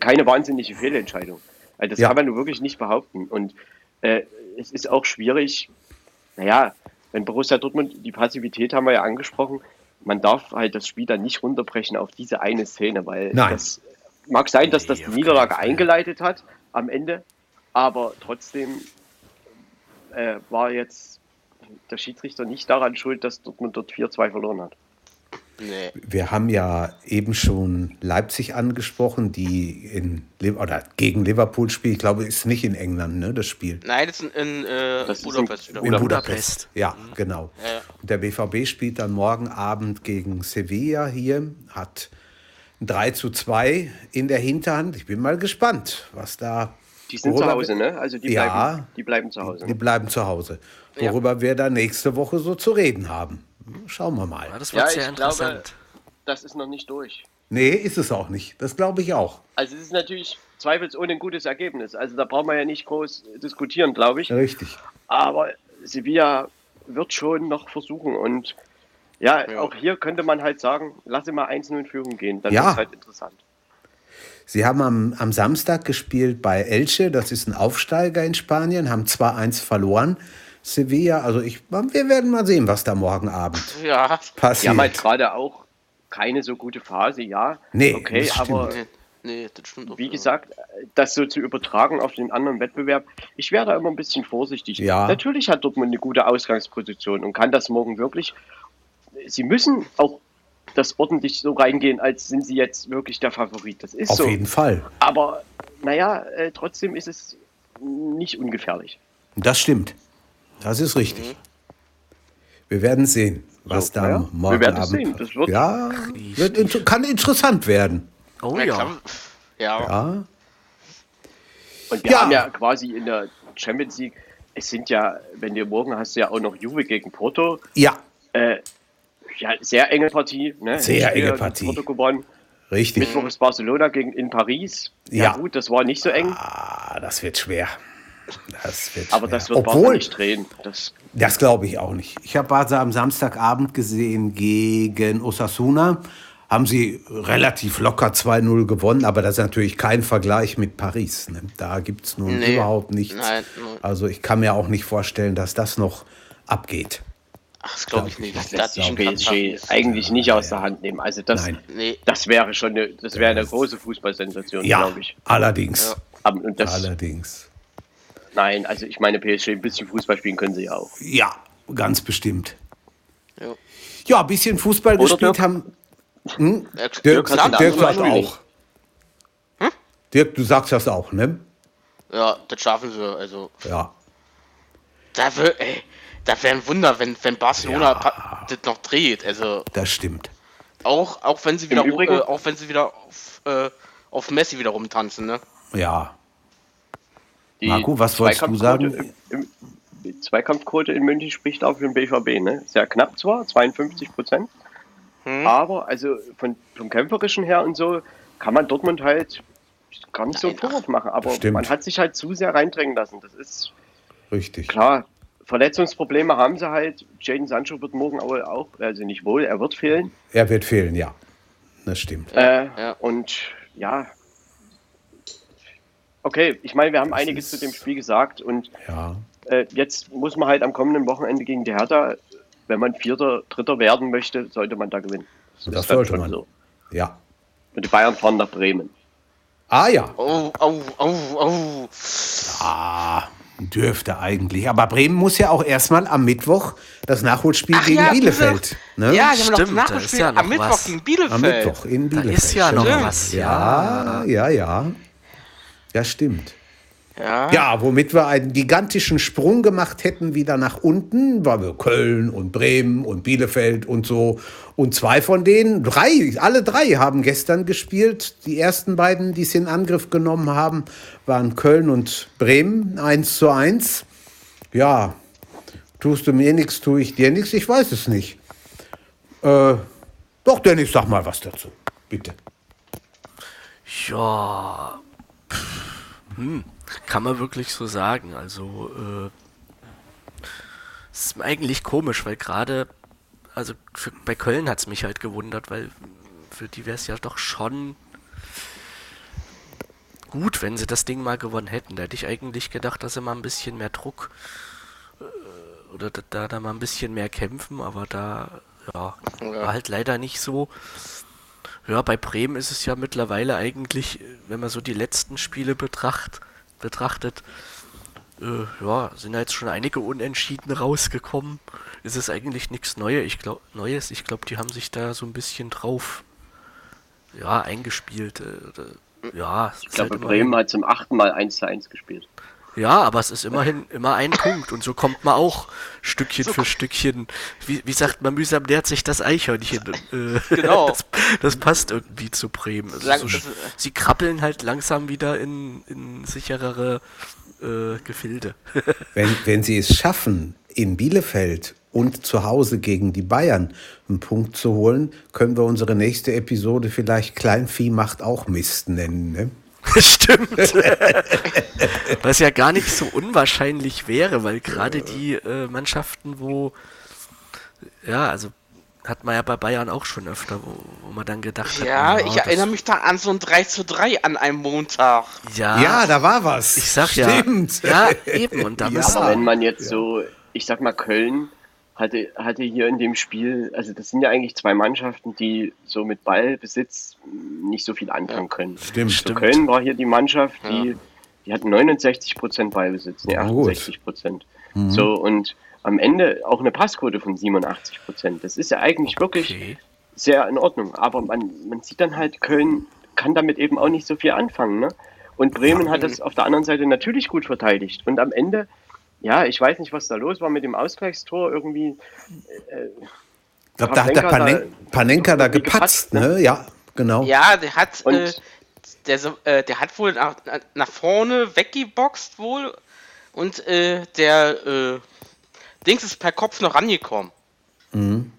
keine wahnsinnige Fehlentscheidung. Also das Ja. kann man nur wirklich nicht behaupten. Und äh, es ist auch schwierig, naja, wenn Borussia Dortmund, die Passivität haben wir ja angesprochen, man darf halt das Spiel dann nicht runterbrechen auf diese eine Szene, weil Nein. das mag sein, dass das die Niederlage eingeleitet hat, am Ende. Aber trotzdem äh, war jetzt der Schiedsrichter nicht daran schuld, dass Dortmund dort 4-2 verloren hat. Nee. Wir haben ja eben schon Leipzig angesprochen, die in oder gegen Liverpool spielt. Ich glaube, ist nicht in England, ne, das Spiel. Nein, das ist in, in äh, Das ist Budapest in- wieder. In Budapest. Budapest. Ja, genau. Ja, ja. Und der BVB spielt dann morgen Abend gegen Sevilla hier, hat ein 3 zu 2 in der Hinterhand. Ich bin mal gespannt, was da. Die sind worüber zu Hause, ne? Also die, Ja. bleiben, die bleiben zu Hause. Die bleiben zu Hause. Ja. Worüber wir dann nächste Woche so zu reden haben. Schauen wir mal. Ja, das wird Ja, sehr ich glaube, interessant. das ist noch nicht durch. Nee, ist es auch nicht. Das glaube ich auch. Also es ist natürlich zweifelsohne ein gutes Ergebnis. Also da brauchen wir ja nicht groß diskutieren, glaube ich. Richtig. Aber Sevilla wird schon noch versuchen. Und ja, Ja. auch hier könnte man halt sagen, lasse mal 1-0 in Führung gehen. Dann Ja. wird es halt interessant. Sie haben am, am Samstag gespielt bei Elche, das ist ein Aufsteiger in Spanien, haben 2-1 verloren. Sevilla, also ich, wir werden mal sehen, was da morgen Abend Ja. Die passiert. haben halt gerade auch keine so gute Phase, ja. Nee, okay, aber Nee, nee, das stimmt auch. wie ja. gesagt, das so zu übertragen auf den anderen Wettbewerb, ich wäre da immer ein bisschen vorsichtig. Ja. Natürlich hat Dortmund eine gute Ausgangsposition und kann das morgen wirklich. Sie müssen auch das ordentlich so reingehen, als sind sie jetzt wirklich der Favorit. Das ist Auf so. jeden Fall. Aber naja, äh, trotzdem ist es nicht ungefährlich. Das stimmt. Das ist richtig. Wir werden sehen, was So, da wir morgen werden es Abend sehen. Das wird- ja, wird inter kann interessant werden. Oh Ja, ja. Ja. Ja, Und wir Ja. haben ja quasi in der Champions League, es sind ja, wenn du morgen hast ja auch noch Juve gegen Porto, ja äh, ja, sehr enge Partie. Ne? Sehr enge Partie. Porto gewonnen. richtig. Mittwoch ist Barcelona gegen in Paris. Ja, Ja. gut, das war nicht so eng, Ah, das wird schwer. Das wird aber schwer. das wird Barca Obwohl, nicht drehen. Das, Das glaube ich auch nicht. Ich habe Barca am Samstagabend gesehen gegen Osasuna. Haben sie relativ locker 2-0 gewonnen, aber das ist natürlich kein Vergleich mit Paris. Ne? Da gibt es nun Nee. überhaupt nichts. Nein, nein. Also ich kann mir auch nicht vorstellen, dass das noch abgeht. Ach, das glaube ich nicht. das Da lässt sich die PSG eigentlich nicht aus der Hand nehmen. Also das. Nee. das wäre schon eine, das wäre eine große Fußballsensation, Ja, glaube ich. allerdings. Ja. Und das, Allerdings. Nein, also ich meine, PSG, ein bisschen Fußball spielen können sie ja auch. Ja, ganz bestimmt. Ja. Ja, ein bisschen Fußball Oder gespielt Dirk? haben. Hm? Dirk, Dirk, hat Dirk, andere sagt auch. Dirk, du sagst das auch, ne? Ja, das schaffen sie. Also, Ja. da wär, ey, da wäre ein Wunder, wenn, wenn Barcelona Ja. das noch dreht. Also, Das stimmt. auch, auch wenn sie wieder, Übrigen- äh, auch wenn sie wieder auf, äh, auf Messi wieder rumtanzen, ne? Ja. Die Marco, was wolltest du sagen? Im, im, die Zweikampfquote in München spricht auch für den BVB. Ne? Sehr knapp zwar, 52 Prozent. Hm. Aber also von, vom Kämpferischen her und so kann man Dortmund halt gar nicht so einen Vorwurf machen. Aber man hat sich halt zu sehr reindrängen lassen. Das ist Richtig. klar. Verletzungsprobleme haben sie halt. Jaden Sancho wird morgen auch, auch also nicht wohl, er wird fehlen. Er wird fehlen, ja. Das stimmt. Äh, Ja. Und ja. Okay, ich meine, wir haben einiges zu dem Spiel gesagt und Ja. äh, jetzt muss man halt am kommenden Wochenende gegen die Hertha, wenn man Vierter, Dritter werden möchte, sollte man da gewinnen. Das ist dann sollte schon man. So. Ja. Und die Bayern fahren nach Bremen. Ah ja. Oh, oh, oh, oh. Ah, dürfte eigentlich. Aber Bremen muss ja auch erstmal am Mittwoch das Nachholspiel Ach gegen ja, Bielefeld. Ne? Ja, haben noch das Stimmt, da ja noch am Mittwoch was. gegen Am Bielefeld. Mittwoch in Da Bielefeld. ist ja noch stimmt. was. Ja, ja, ja. Ja, stimmt. Ja. Ja, womit wir einen gigantischen Sprung gemacht hätten wieder nach unten, weil wir Köln und Bremen und Bielefeld und so. Und zwei von denen, drei, alle drei haben gestern gespielt. Die ersten beiden, die es in Angriff genommen haben, waren Köln und Bremen, 1 zu 1. Ja, tust du mir nichts, tue ich dir nichts, ich weiß es nicht. Äh, doch, Dennis, sag mal was dazu, bitte. Ja. Hm, kann man wirklich so sagen. Also, äh, es ist eigentlich komisch, weil gerade, also für, bei Köln hat es mich halt gewundert, weil für die wäre es ja doch schon gut, wenn sie das Ding mal gewonnen hätten. Da hätte ich eigentlich gedacht, dass sie mal ein bisschen mehr Druck äh, oder da, da, mal ein bisschen mehr kämpfen, aber da, Ja. war halt leider nicht so. Ja, bei Bremen ist es ja mittlerweile eigentlich, äh, wenn man so die letzten Spiele betracht, betrachtet, äh, ja, sind da jetzt schon einige Unentschieden rausgekommen. Ist es eigentlich nichts Neue, ich glaub, Neues. Ich glaube, die haben sich da so ein bisschen drauf ja, eingespielt. Äh, ja, ich glaube, halt Bremen hat zum achten Mal 1 zu 1 gespielt. Ja, aber es ist immerhin immer ein Punkt und so kommt man auch Stückchen so für Stückchen. Wie, wie sagt man, mühsam nähert sich das Eichhörnchen. Äh, genau. Das, das, passt irgendwie zu Bremen. Also so, sie krabbeln halt langsam wieder in, in sicherere äh, Gefilde. wenn, wenn sie es schaffen, in Bielefeld und zu Hause gegen die Bayern einen Punkt zu holen, können wir unsere nächste Episode vielleicht Kleinvieh macht auch Mist nennen. Ne? Stimmt. Was ja gar nicht so unwahrscheinlich wäre, weil gerade die äh, Mannschaften, wo, ja, also hat man ja bei Bayern auch schon öfter, wo, wo man dann gedacht hat. Ja, oh, ich erinnere mich da an so ein 3 zu 3 an einem Montag. Ja, ja da war was. Ich sag Stimmt. ja. Ja, eben. Und da ja, aber wenn man jetzt so, ich sag mal, Köln hatte, hatte hier in dem Spiel, also das sind ja eigentlich zwei Mannschaften, die so mit Ballbesitz nicht so viel anfangen können. Stimmt, so stimmt. Köln war hier die Mannschaft, die, ja. die hat 69% Ballbesitz, ne, 68% Mhm. So, und am Ende auch eine Passquote von 87% Das ist ja eigentlich okay. wirklich sehr in Ordnung. Aber man, man sieht dann halt, Köln kann damit eben auch nicht so viel anfangen. Ne? Und Bremen ja. hat das auf der anderen Seite natürlich gut verteidigt. Und am Ende ja, ich weiß nicht, was da los war mit dem Ausgleichstor. Irgendwie. Äh, ich glaube, da hat der Panenka, da, Panenka da gepatzt, ne? ne? Ja, genau. Ja, der hat, äh, der, äh, der hat wohl nach, nach vorne weggeboxt wohl und äh, der äh, Dings ist per Kopf noch rangekommen. Mhm.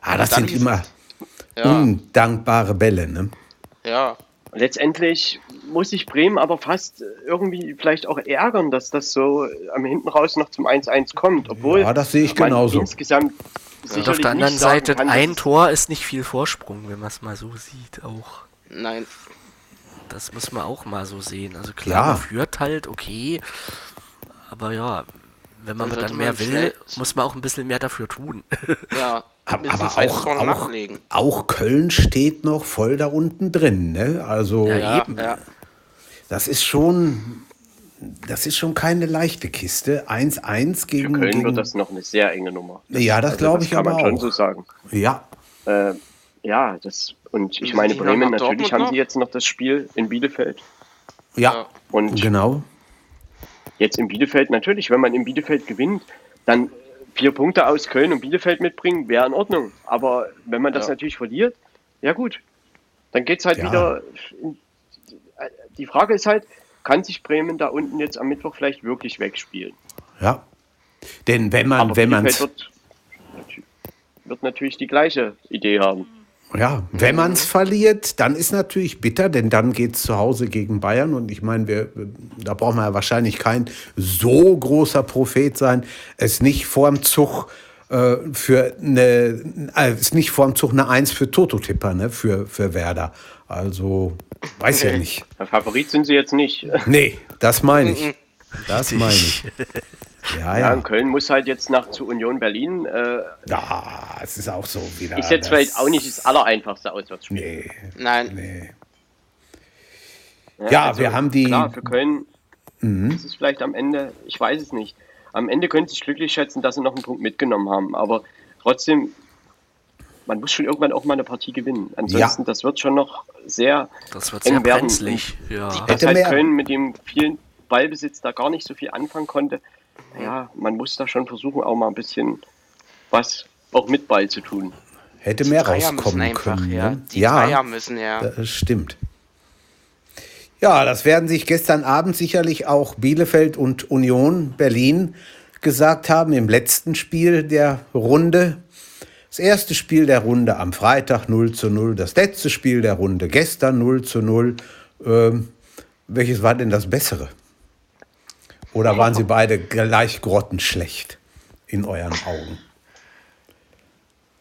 Ah, das sind immer ja. undankbare Bälle, ne? Ja. Letztendlich muss sich Bremen aber fast irgendwie vielleicht auch ärgern, dass das so am hinten raus noch zum 1-1 kommt. Obwohl ja, das sehe ich genauso. Insgesamt ja. Auf der anderen Seite, kann, ein Tor ist nicht viel Vorsprung, wenn man es mal so sieht, auch. Nein. Das muss man auch mal so sehen. Also klar, ja. man führt halt, okay. Aber ja, wenn man dann, dann mehr will, muss man auch ein bisschen mehr dafür tun. Ja, aber, aber auch, auch, auch, Köln steht noch voll da unten drin. Ne? Also ja, ja. das ist schon, das ist schon keine leichte Kiste. 1-1 gegen. Für Köln gegen, wird das noch eine sehr enge Nummer. Ja, das also, glaube ich aber auch. Kann man schon so sagen. Ja. Äh, ja, das und ich meine Bremen natürlich haben sie jetzt noch das Spiel in Bielefeld. Ja. Und genau. Jetzt in Bielefeld natürlich, wenn man in Bielefeld gewinnt, dann vier Punkte aus Köln und Bielefeld mitbringen, wäre in Ordnung. Aber wenn man das ja. natürlich verliert, ja gut, dann geht es halt ja. wieder. Die Frage ist halt, kann sich Bremen da unten jetzt am Mittwoch vielleicht wirklich wegspielen? Ja. Denn wenn man, Aber wenn man wird, wird natürlich die gleiche Idee haben. Ja, wenn man es verliert, dann ist natürlich bitter, denn dann geht es zu Hause gegen Bayern. Und ich meine, wir, da braucht man ja wahrscheinlich kein so großer Prophet sein, es nicht vorm Zug äh, für eine, äh, es nicht vorm Zug eine Eins für Toto-Tipper, ne, für, für Werder. Also, weiß ja nicht. Der Favorit sind sie jetzt nicht. Nee, das meine ich. Das meine ich. Ja, ja. ja Köln muss halt jetzt nach zu Union Berlin. Äh, ja, es ist auch so wieder. Ist jetzt vielleicht auch nicht das allereinfachste Auswärtsspiel. Nee. Nein. Nee. Ja, ja also, wir haben die. Klar, für Köln mhm. ist es vielleicht am Ende, ich weiß es nicht. Am Ende können sie sich glücklich schätzen, dass sie noch einen Punkt mitgenommen haben. Aber trotzdem, man muss schon irgendwann auch mal eine Partie gewinnen. Ansonsten, ja. das wird schon noch sehr. Das wird sehr brenzlig. Ja. Dass halt Köln mit dem vielen Ballbesitz da gar nicht so viel anfangen konnte ja, man muss da schon versuchen, auch mal ein bisschen was auch mit Ball zu tun. Hätte mehr rauskommen einfach, können. Ja. Ne? Die ja, Dreier müssen ja. Das stimmt. Ja, das werden sich gestern Abend sicherlich auch Bielefeld und Union Berlin gesagt haben im letzten Spiel der Runde. Das erste Spiel der Runde am Freitag 0 zu 0, das letzte Spiel der Runde gestern 0 zu 0. Ähm, welches war denn das bessere? Oder waren sie beide gleich grottenschlecht in euren Augen?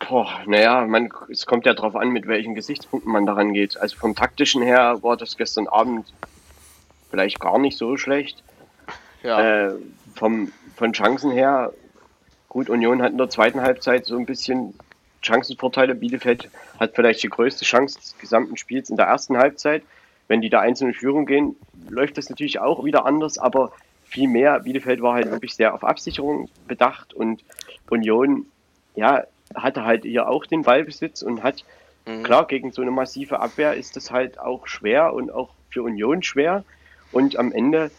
Boah, naja, man, es kommt ja darauf an, mit welchen Gesichtspunkten man daran geht. Also vom taktischen her war das gestern Abend vielleicht gar nicht so schlecht. Ja. Äh, vom, von Chancen her, gut, Union hat in der zweiten Halbzeit so ein bisschen Chancenvorteile. Bielefeld hat vielleicht die größte Chance des gesamten Spiels in der ersten Halbzeit. wenn die da einzeln in Führung gehen, läuft das natürlich auch wieder anders, aber viel mehr. Bielefeld war halt wirklich sehr auf Absicherung bedacht und Union, ja, hatte halt hier auch den Ballbesitz und hat, mhm. klar, gegen so eine massive Abwehr ist das halt auch schwer und auch für Union schwer. Und am Ende,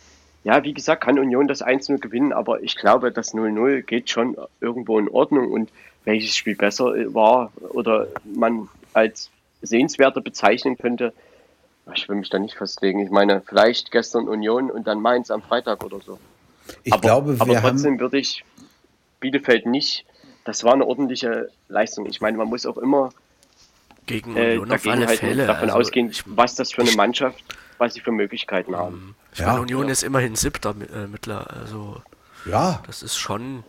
ja, wie gesagt, kann Union das 1-0 gewinnen, aber ich glaube, das 0-0 geht schon irgendwo in Ordnung und welches Spiel besser war oder man als sehenswerter bezeichnen könnte, ich will mich da nicht festlegen. Ich meine, vielleicht gestern Union und dann Mainz am Freitag oder so. Ich aber, glaube, wir aber trotzdem haben würde ich Bielefeld nicht. Das war eine ordentliche Leistung. Ich meine, man muss auch immer Gegen äh, Union auf dagegen alle halt Fälle. davon Also, ausgehen, ich, was das für eine Mannschaft, was sie für Möglichkeiten haben. ich Ja. meine, Union ist immerhin siebter äh, Mittler. Also ja, das ist schon.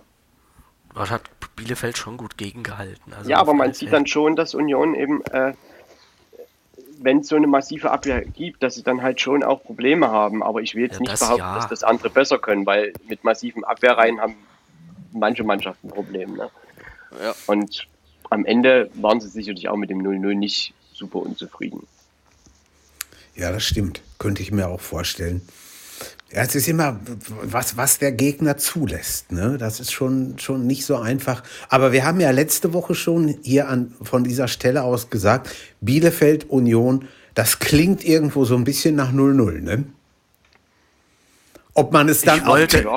Das hat Bielefeld schon gut gegengehalten. Also Ja, auf aber man sieht Fälle. dann schon, dass Union eben, äh, wenn es so eine massive Abwehr gibt, dass sie dann halt schon auch Probleme haben. Aber ich will jetzt Ja, nicht das behaupten, ja. dass das andere besser können, weil mit massiven Abwehrreihen haben manche Mannschaften Probleme. Ne? Ja. Und am Ende waren sie sicherlich auch mit dem 0-0 nicht super unzufrieden. ja, das stimmt. Könnte ich mir auch vorstellen. Ja, es ist immer, was, was der Gegner zulässt. Ne? Das ist schon, schon nicht so einfach. Aber wir haben ja letzte Woche schon hier an, von dieser Stelle aus gesagt, Bielefeld Union, das klingt irgendwo so ein bisschen nach 0-0. Ne? Ob man es dann Ich wollte- Ja,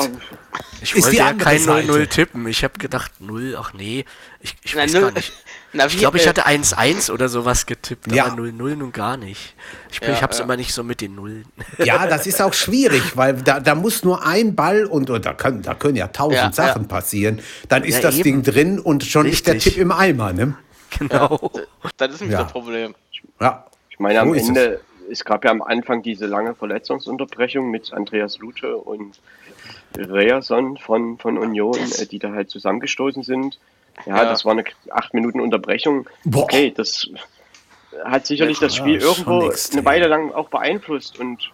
Ich ist wollte die ja kein Seite. 0-0 tippen. Ich habe gedacht 0, ach nee. Ich, ich Na, weiß null- gar nicht. Na, Ich glaube, ich äh, hatte 1-1 oder sowas getippt, Ja. aber 0-0 nun gar nicht. Ich, Ja, ich hab's ja. immer nicht so mit den Nullen. Ja, das ist auch schwierig, weil da, da muss nur ein Ball und, und da, können, da können ja tausend Ja, Sachen ja. passieren. Dann ist Ja, das eben. Ding drin und schon ist der Richtig. Tipp im Eimer. Ne? genau. Das ist nämlich Ja. das Problem. Ja. Ich meine, am So ist Ende, es. gab ja am Anfang diese lange Verletzungsunterbrechung mit Andreas Lute und Reason von, von Union, äh, die da halt zusammengestoßen sind. Ja, Ja. das war eine acht Minuten Unterbrechung. Boah. Okay, das hat sicherlich das Spiel Ja, irgendwo extrem. eine Weile lang auch beeinflusst und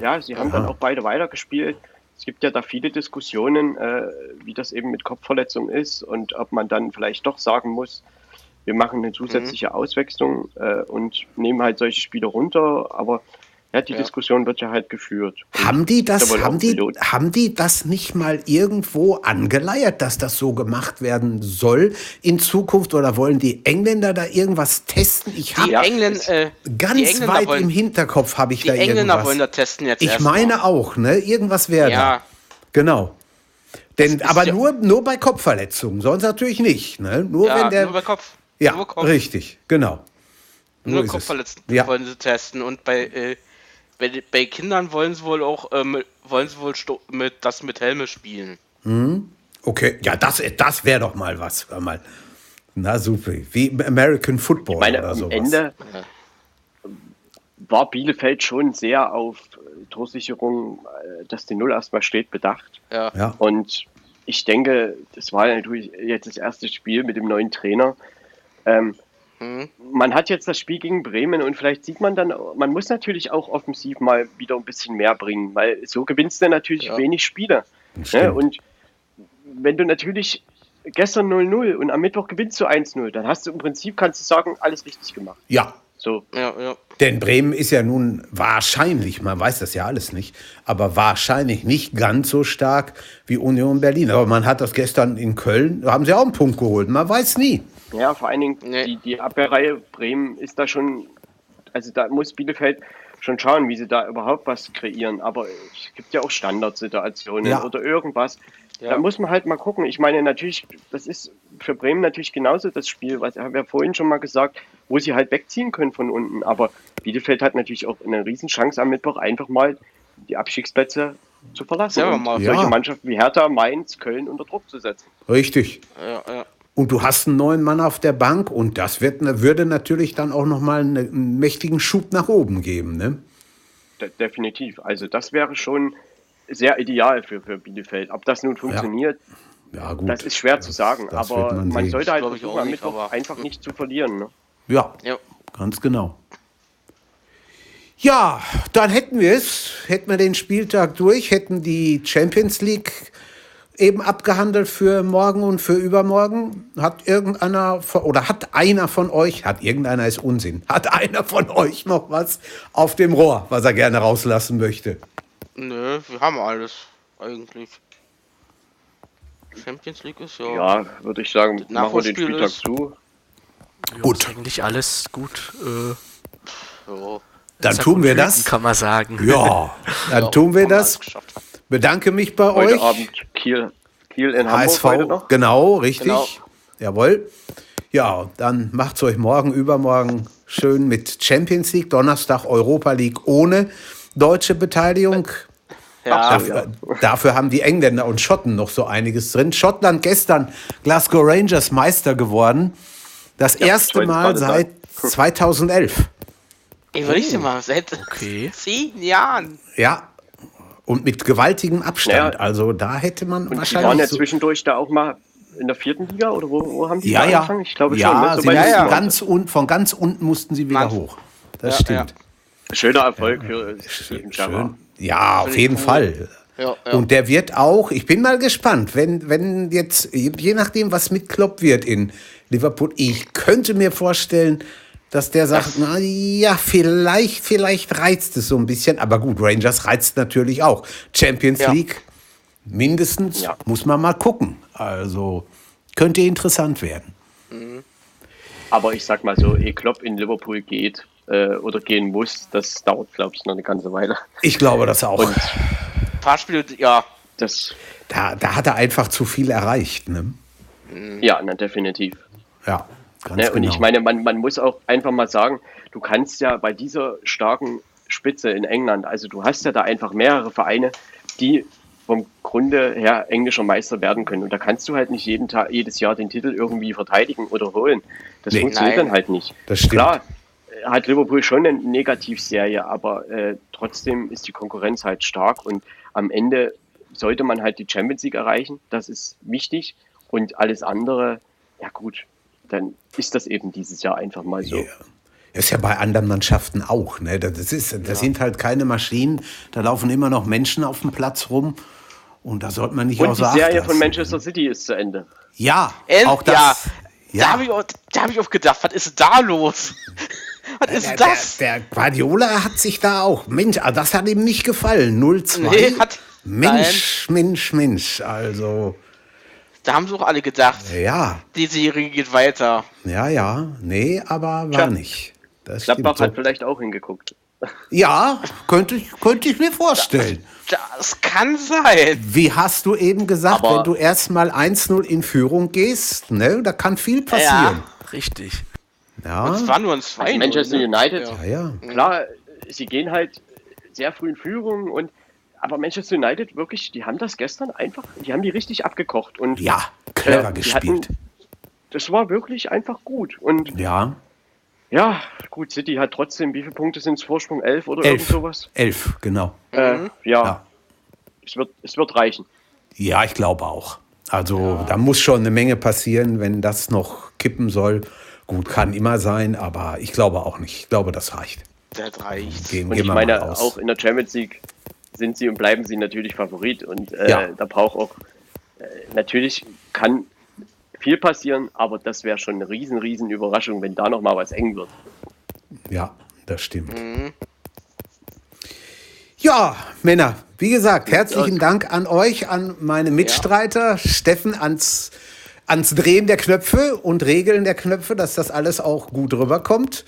ja, sie haben dann auch beide weitergespielt. Es gibt ja da viele Diskussionen, äh, wie das eben mit Kopfverletzung ist und ob man dann vielleicht doch sagen muss, wir machen eine zusätzliche Auswechslung äh, und nehmen halt solche Spiele runter. Aber ja, die Ja. Diskussion wird ja halt geführt. Haben die da das, auch haben die, haben die das nicht mal irgendwo angeleiert, dass das so gemacht werden soll in Zukunft oder wollen die Engländer da irgendwas testen? Ich habe Ja, Engländer, es- äh, ganz die Engländer weit wollen, im Hinterkopf habe ich die da Engländer irgendwas. wollen das testen jetzt ich meine auch, ne? Irgendwas wäre da. Ja, Genau. Denn, ist aber ja- nur, nur bei Kopfverletzungen, sonst natürlich nicht. Ne? Nur ja wenn der. nur bei Kopf. ja, nur Kopf. richtig, genau. Nur. Kopfverletzten Ja. wollen sie testen und bei, äh, bei, bei Kindern wollen sie wohl auch ähm, wollen sie wohl mit das mit Helme spielen. Okay, ja, das, das wäre doch mal was. Hör mal. Na super, wie American Football Ich meine, oder am sowas. Ende war Bielefeld schon sehr auf äh, Torsicherung, äh, dass die Null erstmal steht, bedacht. Ja. Ja. Und ich denke, das war natürlich jetzt das erste Spiel mit dem neuen Trainer. Ähm, Mhm. man hat jetzt das Spiel gegen Bremen und vielleicht sieht man dann, man muss natürlich auch offensiv mal wieder ein bisschen mehr bringen, weil so gewinnst du natürlich Ja. wenig Spiele. Ne? Und wenn du natürlich gestern 0-0 und am Mittwoch gewinnst du 1-0, dann hast du im Prinzip, kannst du sagen, alles richtig gemacht. Ja, So, Ja, ja. denn Bremen ist ja nun wahrscheinlich, man weiß das ja alles nicht, aber wahrscheinlich nicht ganz so stark wie Union Berlin. Aber man hat das gestern in Köln, da haben sie auch einen Punkt geholt. Man weiß nie. Ja, vor allen Dingen Nee. die, die Abwehrreihe Bremen ist da schon, also da muss Bielefeld schon schauen, wie sie da überhaupt was kreieren. Aber es gibt ja auch Standardsituationen Ja. oder irgendwas. Ja. Da muss man halt mal gucken. Ich meine, natürlich, das ist für Bremen natürlich genauso das Spiel, was haben wir vorhin schon mal gesagt, wo sie halt wegziehen können von unten. Aber Bielefeld hat natürlich auch eine Riesenchance am Mittwoch, einfach mal die Abstiegsplätze zu verlassen Ja, und mal. solche Ja. Mannschaften wie Hertha, Mainz, Köln unter Druck zu setzen. Richtig. ja, ja. Und du hast einen neuen Mann auf der Bank und das wird, würde natürlich dann auch nochmal einen, einen mächtigen Schub nach oben geben. Ne? De definitiv. Also das wäre schon sehr ideal für, für Bielefeld. Ob das nun funktioniert, Ja, gut. das ist schwer zu sagen. das aber man man, sollte halt versuchen, auch am nicht, Mittwoch aber- einfach nicht zu verlieren. Ne? Ja, ja. ganz genau. Ja, dann hätten wir es, hätten wir den Spieltag durch, hätten die Champions League eben abgehandelt für morgen und für übermorgen? Hat irgendeiner von, oder hat einer von euch, hat irgendeiner ist Unsinn, hat einer von euch noch was auf dem Rohr, was er gerne rauslassen möchte? Nö, wir haben alles eigentlich. Champions League ist ja. Ja, würde ich sagen, machen wir den Spieltag ist- zu. Ja, Gut. Ist eigentlich alles gut. Äh. Dann tun wir das. Kann man sagen. Ja, dann Ja, tun wir das. Bedanke mich bei Heute euch. Abend Kiel, Kiel in Hamburg HSV, heute noch. genau, richtig. Genau. Jawohl. Ja, dann macht's euch morgen, übermorgen schön mit Champions League, Donnerstag Europa League ohne deutsche Beteiligung. Ja, Dafür, dafür haben die Engländer und Schotten noch so einiges drin. Schottland gestern Glasgow Rangers Meister geworden. Das erste wollte Mal seit 2011. ich würde ich dir mal seit Okay. zehn Jahren. Ja. Und mit gewaltigem Abstand. Ja. Also da hätte man Und die waren wahrscheinlich. ja so zwischendurch da auch mal in der vierten Liga oder wo, wo haben die ja, da ja. angefangen? Ich glaube ja, schon. Ne? sie mussten ich weiß. ganz un, von ganz unten mussten sie wieder Mann. hoch. Das Ja, stimmt. Schöner Erfolg für Steven. Schön. Ja, auf jeden cool. Fall. Ja, ja. Und der wird auch, ich bin mal gespannt, wenn, wenn jetzt, je nachdem, was mit Klopp wird in Liverpool, ich könnte mir vorstellen, dass der sagt, na ja, vielleicht, vielleicht reizt es so ein bisschen, aber gut, Rangers reizt natürlich auch. Champions Ja. League mindestens, Ja. muss man mal gucken. Also könnte interessant werden. Aber ich sag mal so, ehe Klopp in Liverpool geht äh, oder gehen muss, das dauert, glaube ich, noch eine ganze Weile. Ich glaube das auch. Und paar Spiele, ja. das, Da, da hat er einfach zu viel erreicht. Ne? ja, na, definitiv. Ja, ganz Ne, und genau. ich meine, man, man muss auch einfach mal sagen, du kannst ja bei dieser starken Spitze in England, also du hast ja da einfach mehrere Vereine, die vom Grunde her englischer Meister werden können. Und da kannst du halt nicht jeden Tag, jedes Jahr den Titel irgendwie verteidigen oder holen. Das Nee. funktioniert Nein. dann halt nicht. Das stimmt. Klar, äh, hat Liverpool schon eine Negativserie, aber äh, trotzdem ist die Konkurrenz halt stark und am Ende sollte man halt die Champions League erreichen. Das ist wichtig. Und alles andere, ja gut, dann ist das eben dieses Jahr einfach mal so. Ja. Ist ja bei anderen Mannschaften auch. Ne? Das, ist, das sind halt keine Maschinen. Da laufen immer noch Menschen auf dem Platz rum. Und da sollte man nicht Und die außer Acht Serie lassen. von Manchester City ist zu Ende. Ja, End, auch das. ja. Da Ja. habe ich, auch- da hab ich auch gedacht, was ist da los? Was ist der, das? Der, der Guardiola hat sich da auch. Mensch, ah, das hat ihm nicht gefallen. 0-2. Nee, hat- Mensch, Mensch, Mensch. Also, Da haben sie auch alle gedacht, ja, die Serie geht weiter. ja, ja. Nee, aber war Tja. nicht. Das Gladbach stimmt. hat vielleicht auch hingeguckt. Ja, könnte ich, könnte ich mir vorstellen. Das kann sein. Wie hast du eben gesagt, Aber- wenn du erstmal 1-0 in Führung gehst, ne, da kann viel passieren. Richtig. Ja, Es war nur ein 2 Also Manchester United, ja, ja. klar, sie gehen halt sehr früh in Führung und aber Manchester United wirklich, die haben das gestern einfach, die haben die richtig abgekocht und Ja, clever äh, gespielt. hatten- das war wirklich einfach gut und Ja, ja, gut, City hat trotzdem, wie viele Punkte sind es Vorsprung? Elf oder elf. irgend sowas? Elf, genau. Äh, ja, Ja. Es, wird, es wird reichen. Ja, ich glaube auch. Also da muss schon eine Menge passieren, wenn das noch kippen soll. Gut, kann immer sein, aber ich glaube auch nicht. Ich glaube, das reicht. Das reicht. Gehen, Und gehen ich meine, auch in der Champions League sind sie und bleiben sie natürlich Favorit. Und äh, Ja. da braucht auch, äh, natürlich kann viel passieren, aber das wäre schon eine riesen, riesen Überraschung, wenn da nochmal was eng wird. Ja, das stimmt. Mhm. Ja, Männer, wie gesagt, herzlichen Dank an euch, an meine Mitstreiter, Steffen, ans, ans Drehen der Knöpfe und Regeln der Knöpfe, dass das alles auch gut rüberkommt.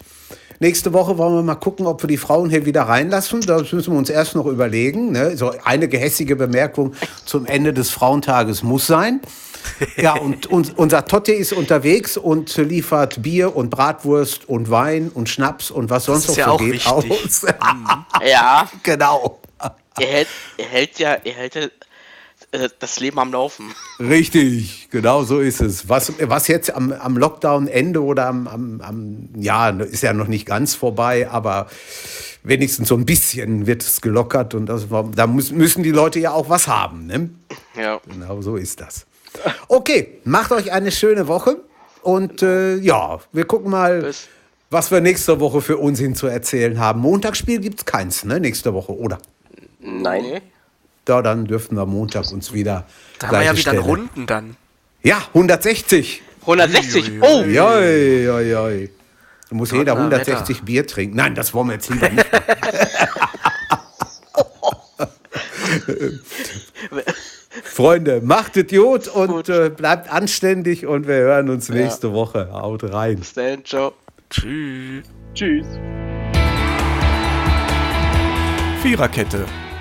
Nächste Woche wollen wir mal gucken, ob wir die Frauen hier wieder reinlassen. Das müssen wir uns erst noch überlegen. Ne? So eine gehässige Bemerkung zum Ende des Frauentages muss sein. Ja, und, und unser Totti ist unterwegs und liefert Bier und Bratwurst und Wein und Schnaps und was sonst noch ja so auch geht wichtig. aus. Ja, genau. er hält, er hält ja, er hält ja das Leben am Laufen. Richtig, genau so ist es. Was, was jetzt am, am Lockdown-Ende oder am, am, am, ja, ist ja noch nicht ganz vorbei, aber wenigstens so ein bisschen wird es gelockert und das, da müssen, müssen die Leute ja auch was haben. Ne? Ja. Genau so ist das. Okay, macht euch eine schöne Woche und äh, ja, wir gucken mal, Bis- was wir nächste Woche für Unsinn zu erzählen haben. Montagsspiel gibt es keins, ne, nächste Woche, oder? Nein. Da, dann dürfen wir Montag uns wieder. Da haben wir ja wieder Stelle. Runden dann. Ja, 160. 160. Ui, ui, Oh, Joi, joi, joi. Da muss jeder Donnerwetter. 160 Bier trinken. Nein, das wollen wir jetzt lieber nicht. Freunde, macht Idiot und äh, bleibt anständig und wir hören uns nächste Woche. Haut rein. bis dann, ciao. Tschüss. Tschüss. Viererkette,